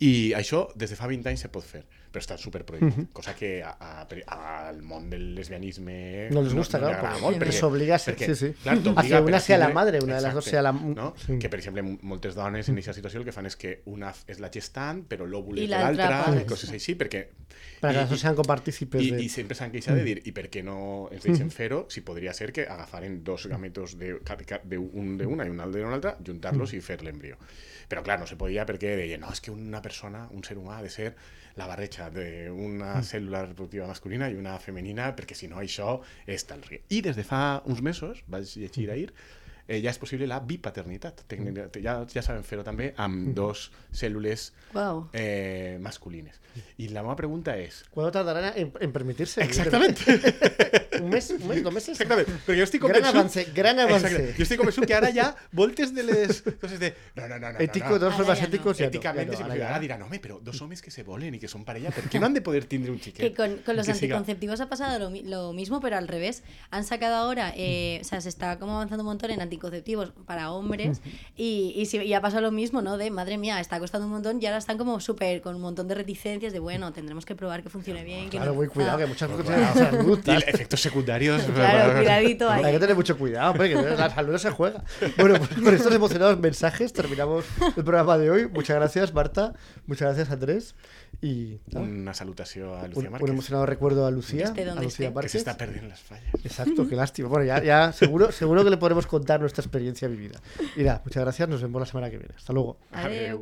I això, des de fa 20 anys se pot fer, però està super prohibit. Cosa que a, a, a- al món del lesbianisme No les gusta, no, claro, agrada porque les obliga a ser- perquè, sí, sí. Clar, Hacia t'obliga una sea la madre, una de las dos Exacte, sea la- No? sí. Que, per exemple, moltes dones en aquesta situació el que fan és que una és la gestant, però l'òvul és de l'altra i coses així, perquè... Para que i- las dos sean copartícipes i, de. i sempre s'han queixat de dir i per què no ens deixen fer-ho si podria ser que agafaren dos gametos de, de un d'una i un altre d'una altra juntar-los i fer l'embrió però clar, no se podia perquè deien no, és que una persona, un ser humà ha de ser la barreja d'una cèl·lula reproductiva masculina i una femenina perquè si no això és tal risc i des de fa uns mesos vaig llegir ahir eh, ja és possible la bipaternitat ja, ja sabem fer-ho també amb dos cèl·lules Wow. eh, masculines i la meva pregunta és ¿Cuándo tardarán en, en permitirse? Exactamente. un mes, un mes, dos meses. Exactament, perquè jo estic Gran convençut... avance, gran avance. Exacte. Jo estic convençut que ara ja voltes de les coses de... No, no, no, no, Ético, no, dos Ara formas ja no. Éticamente, sí, no, ara ya. diran, home, però dos homes que se volen i que són parella, ¿per qué no han de poder tindre un Que xiquet? con, con los Que siga- anticonceptivos ha pasado lo, lo mismo, pero al revés. Han sacado ahora, eh, o sea, se está como avanzando un montón en anticonceptivos para hombres y, y, sí- y ha pasado lo mismo, ¿no? De, madre mía, está costando un montón y ahora están como súper con un montón de reticencias de, bueno, tendremos que probar que funcione bien. Que Claro, no- muy cuidado, que muchas cosas Claro. tienen salud. Y efectos secundarios... Claro, cuidadito Hay ahí. que tener mucho cuidado, hombre, que la salud no se juega. Bueno, pues con estos emocionados mensajes terminamos el programa de hoy. Muchas gracias, Marta. Muchas gracias, Andrés. Y nada, Una salutació a un, Lucía un Márquez, emocionado recuerdo a Lucía, a Lucía esté. que se Márquez. està perdent les falles. Exacto, qué lástima. Bueno, ya, ya seguro, seguro que le podremos contar nuestra experiencia vivida. Y nada, muchas gracias. Nos vemos la semana que viene. Hasta luego. Adeu.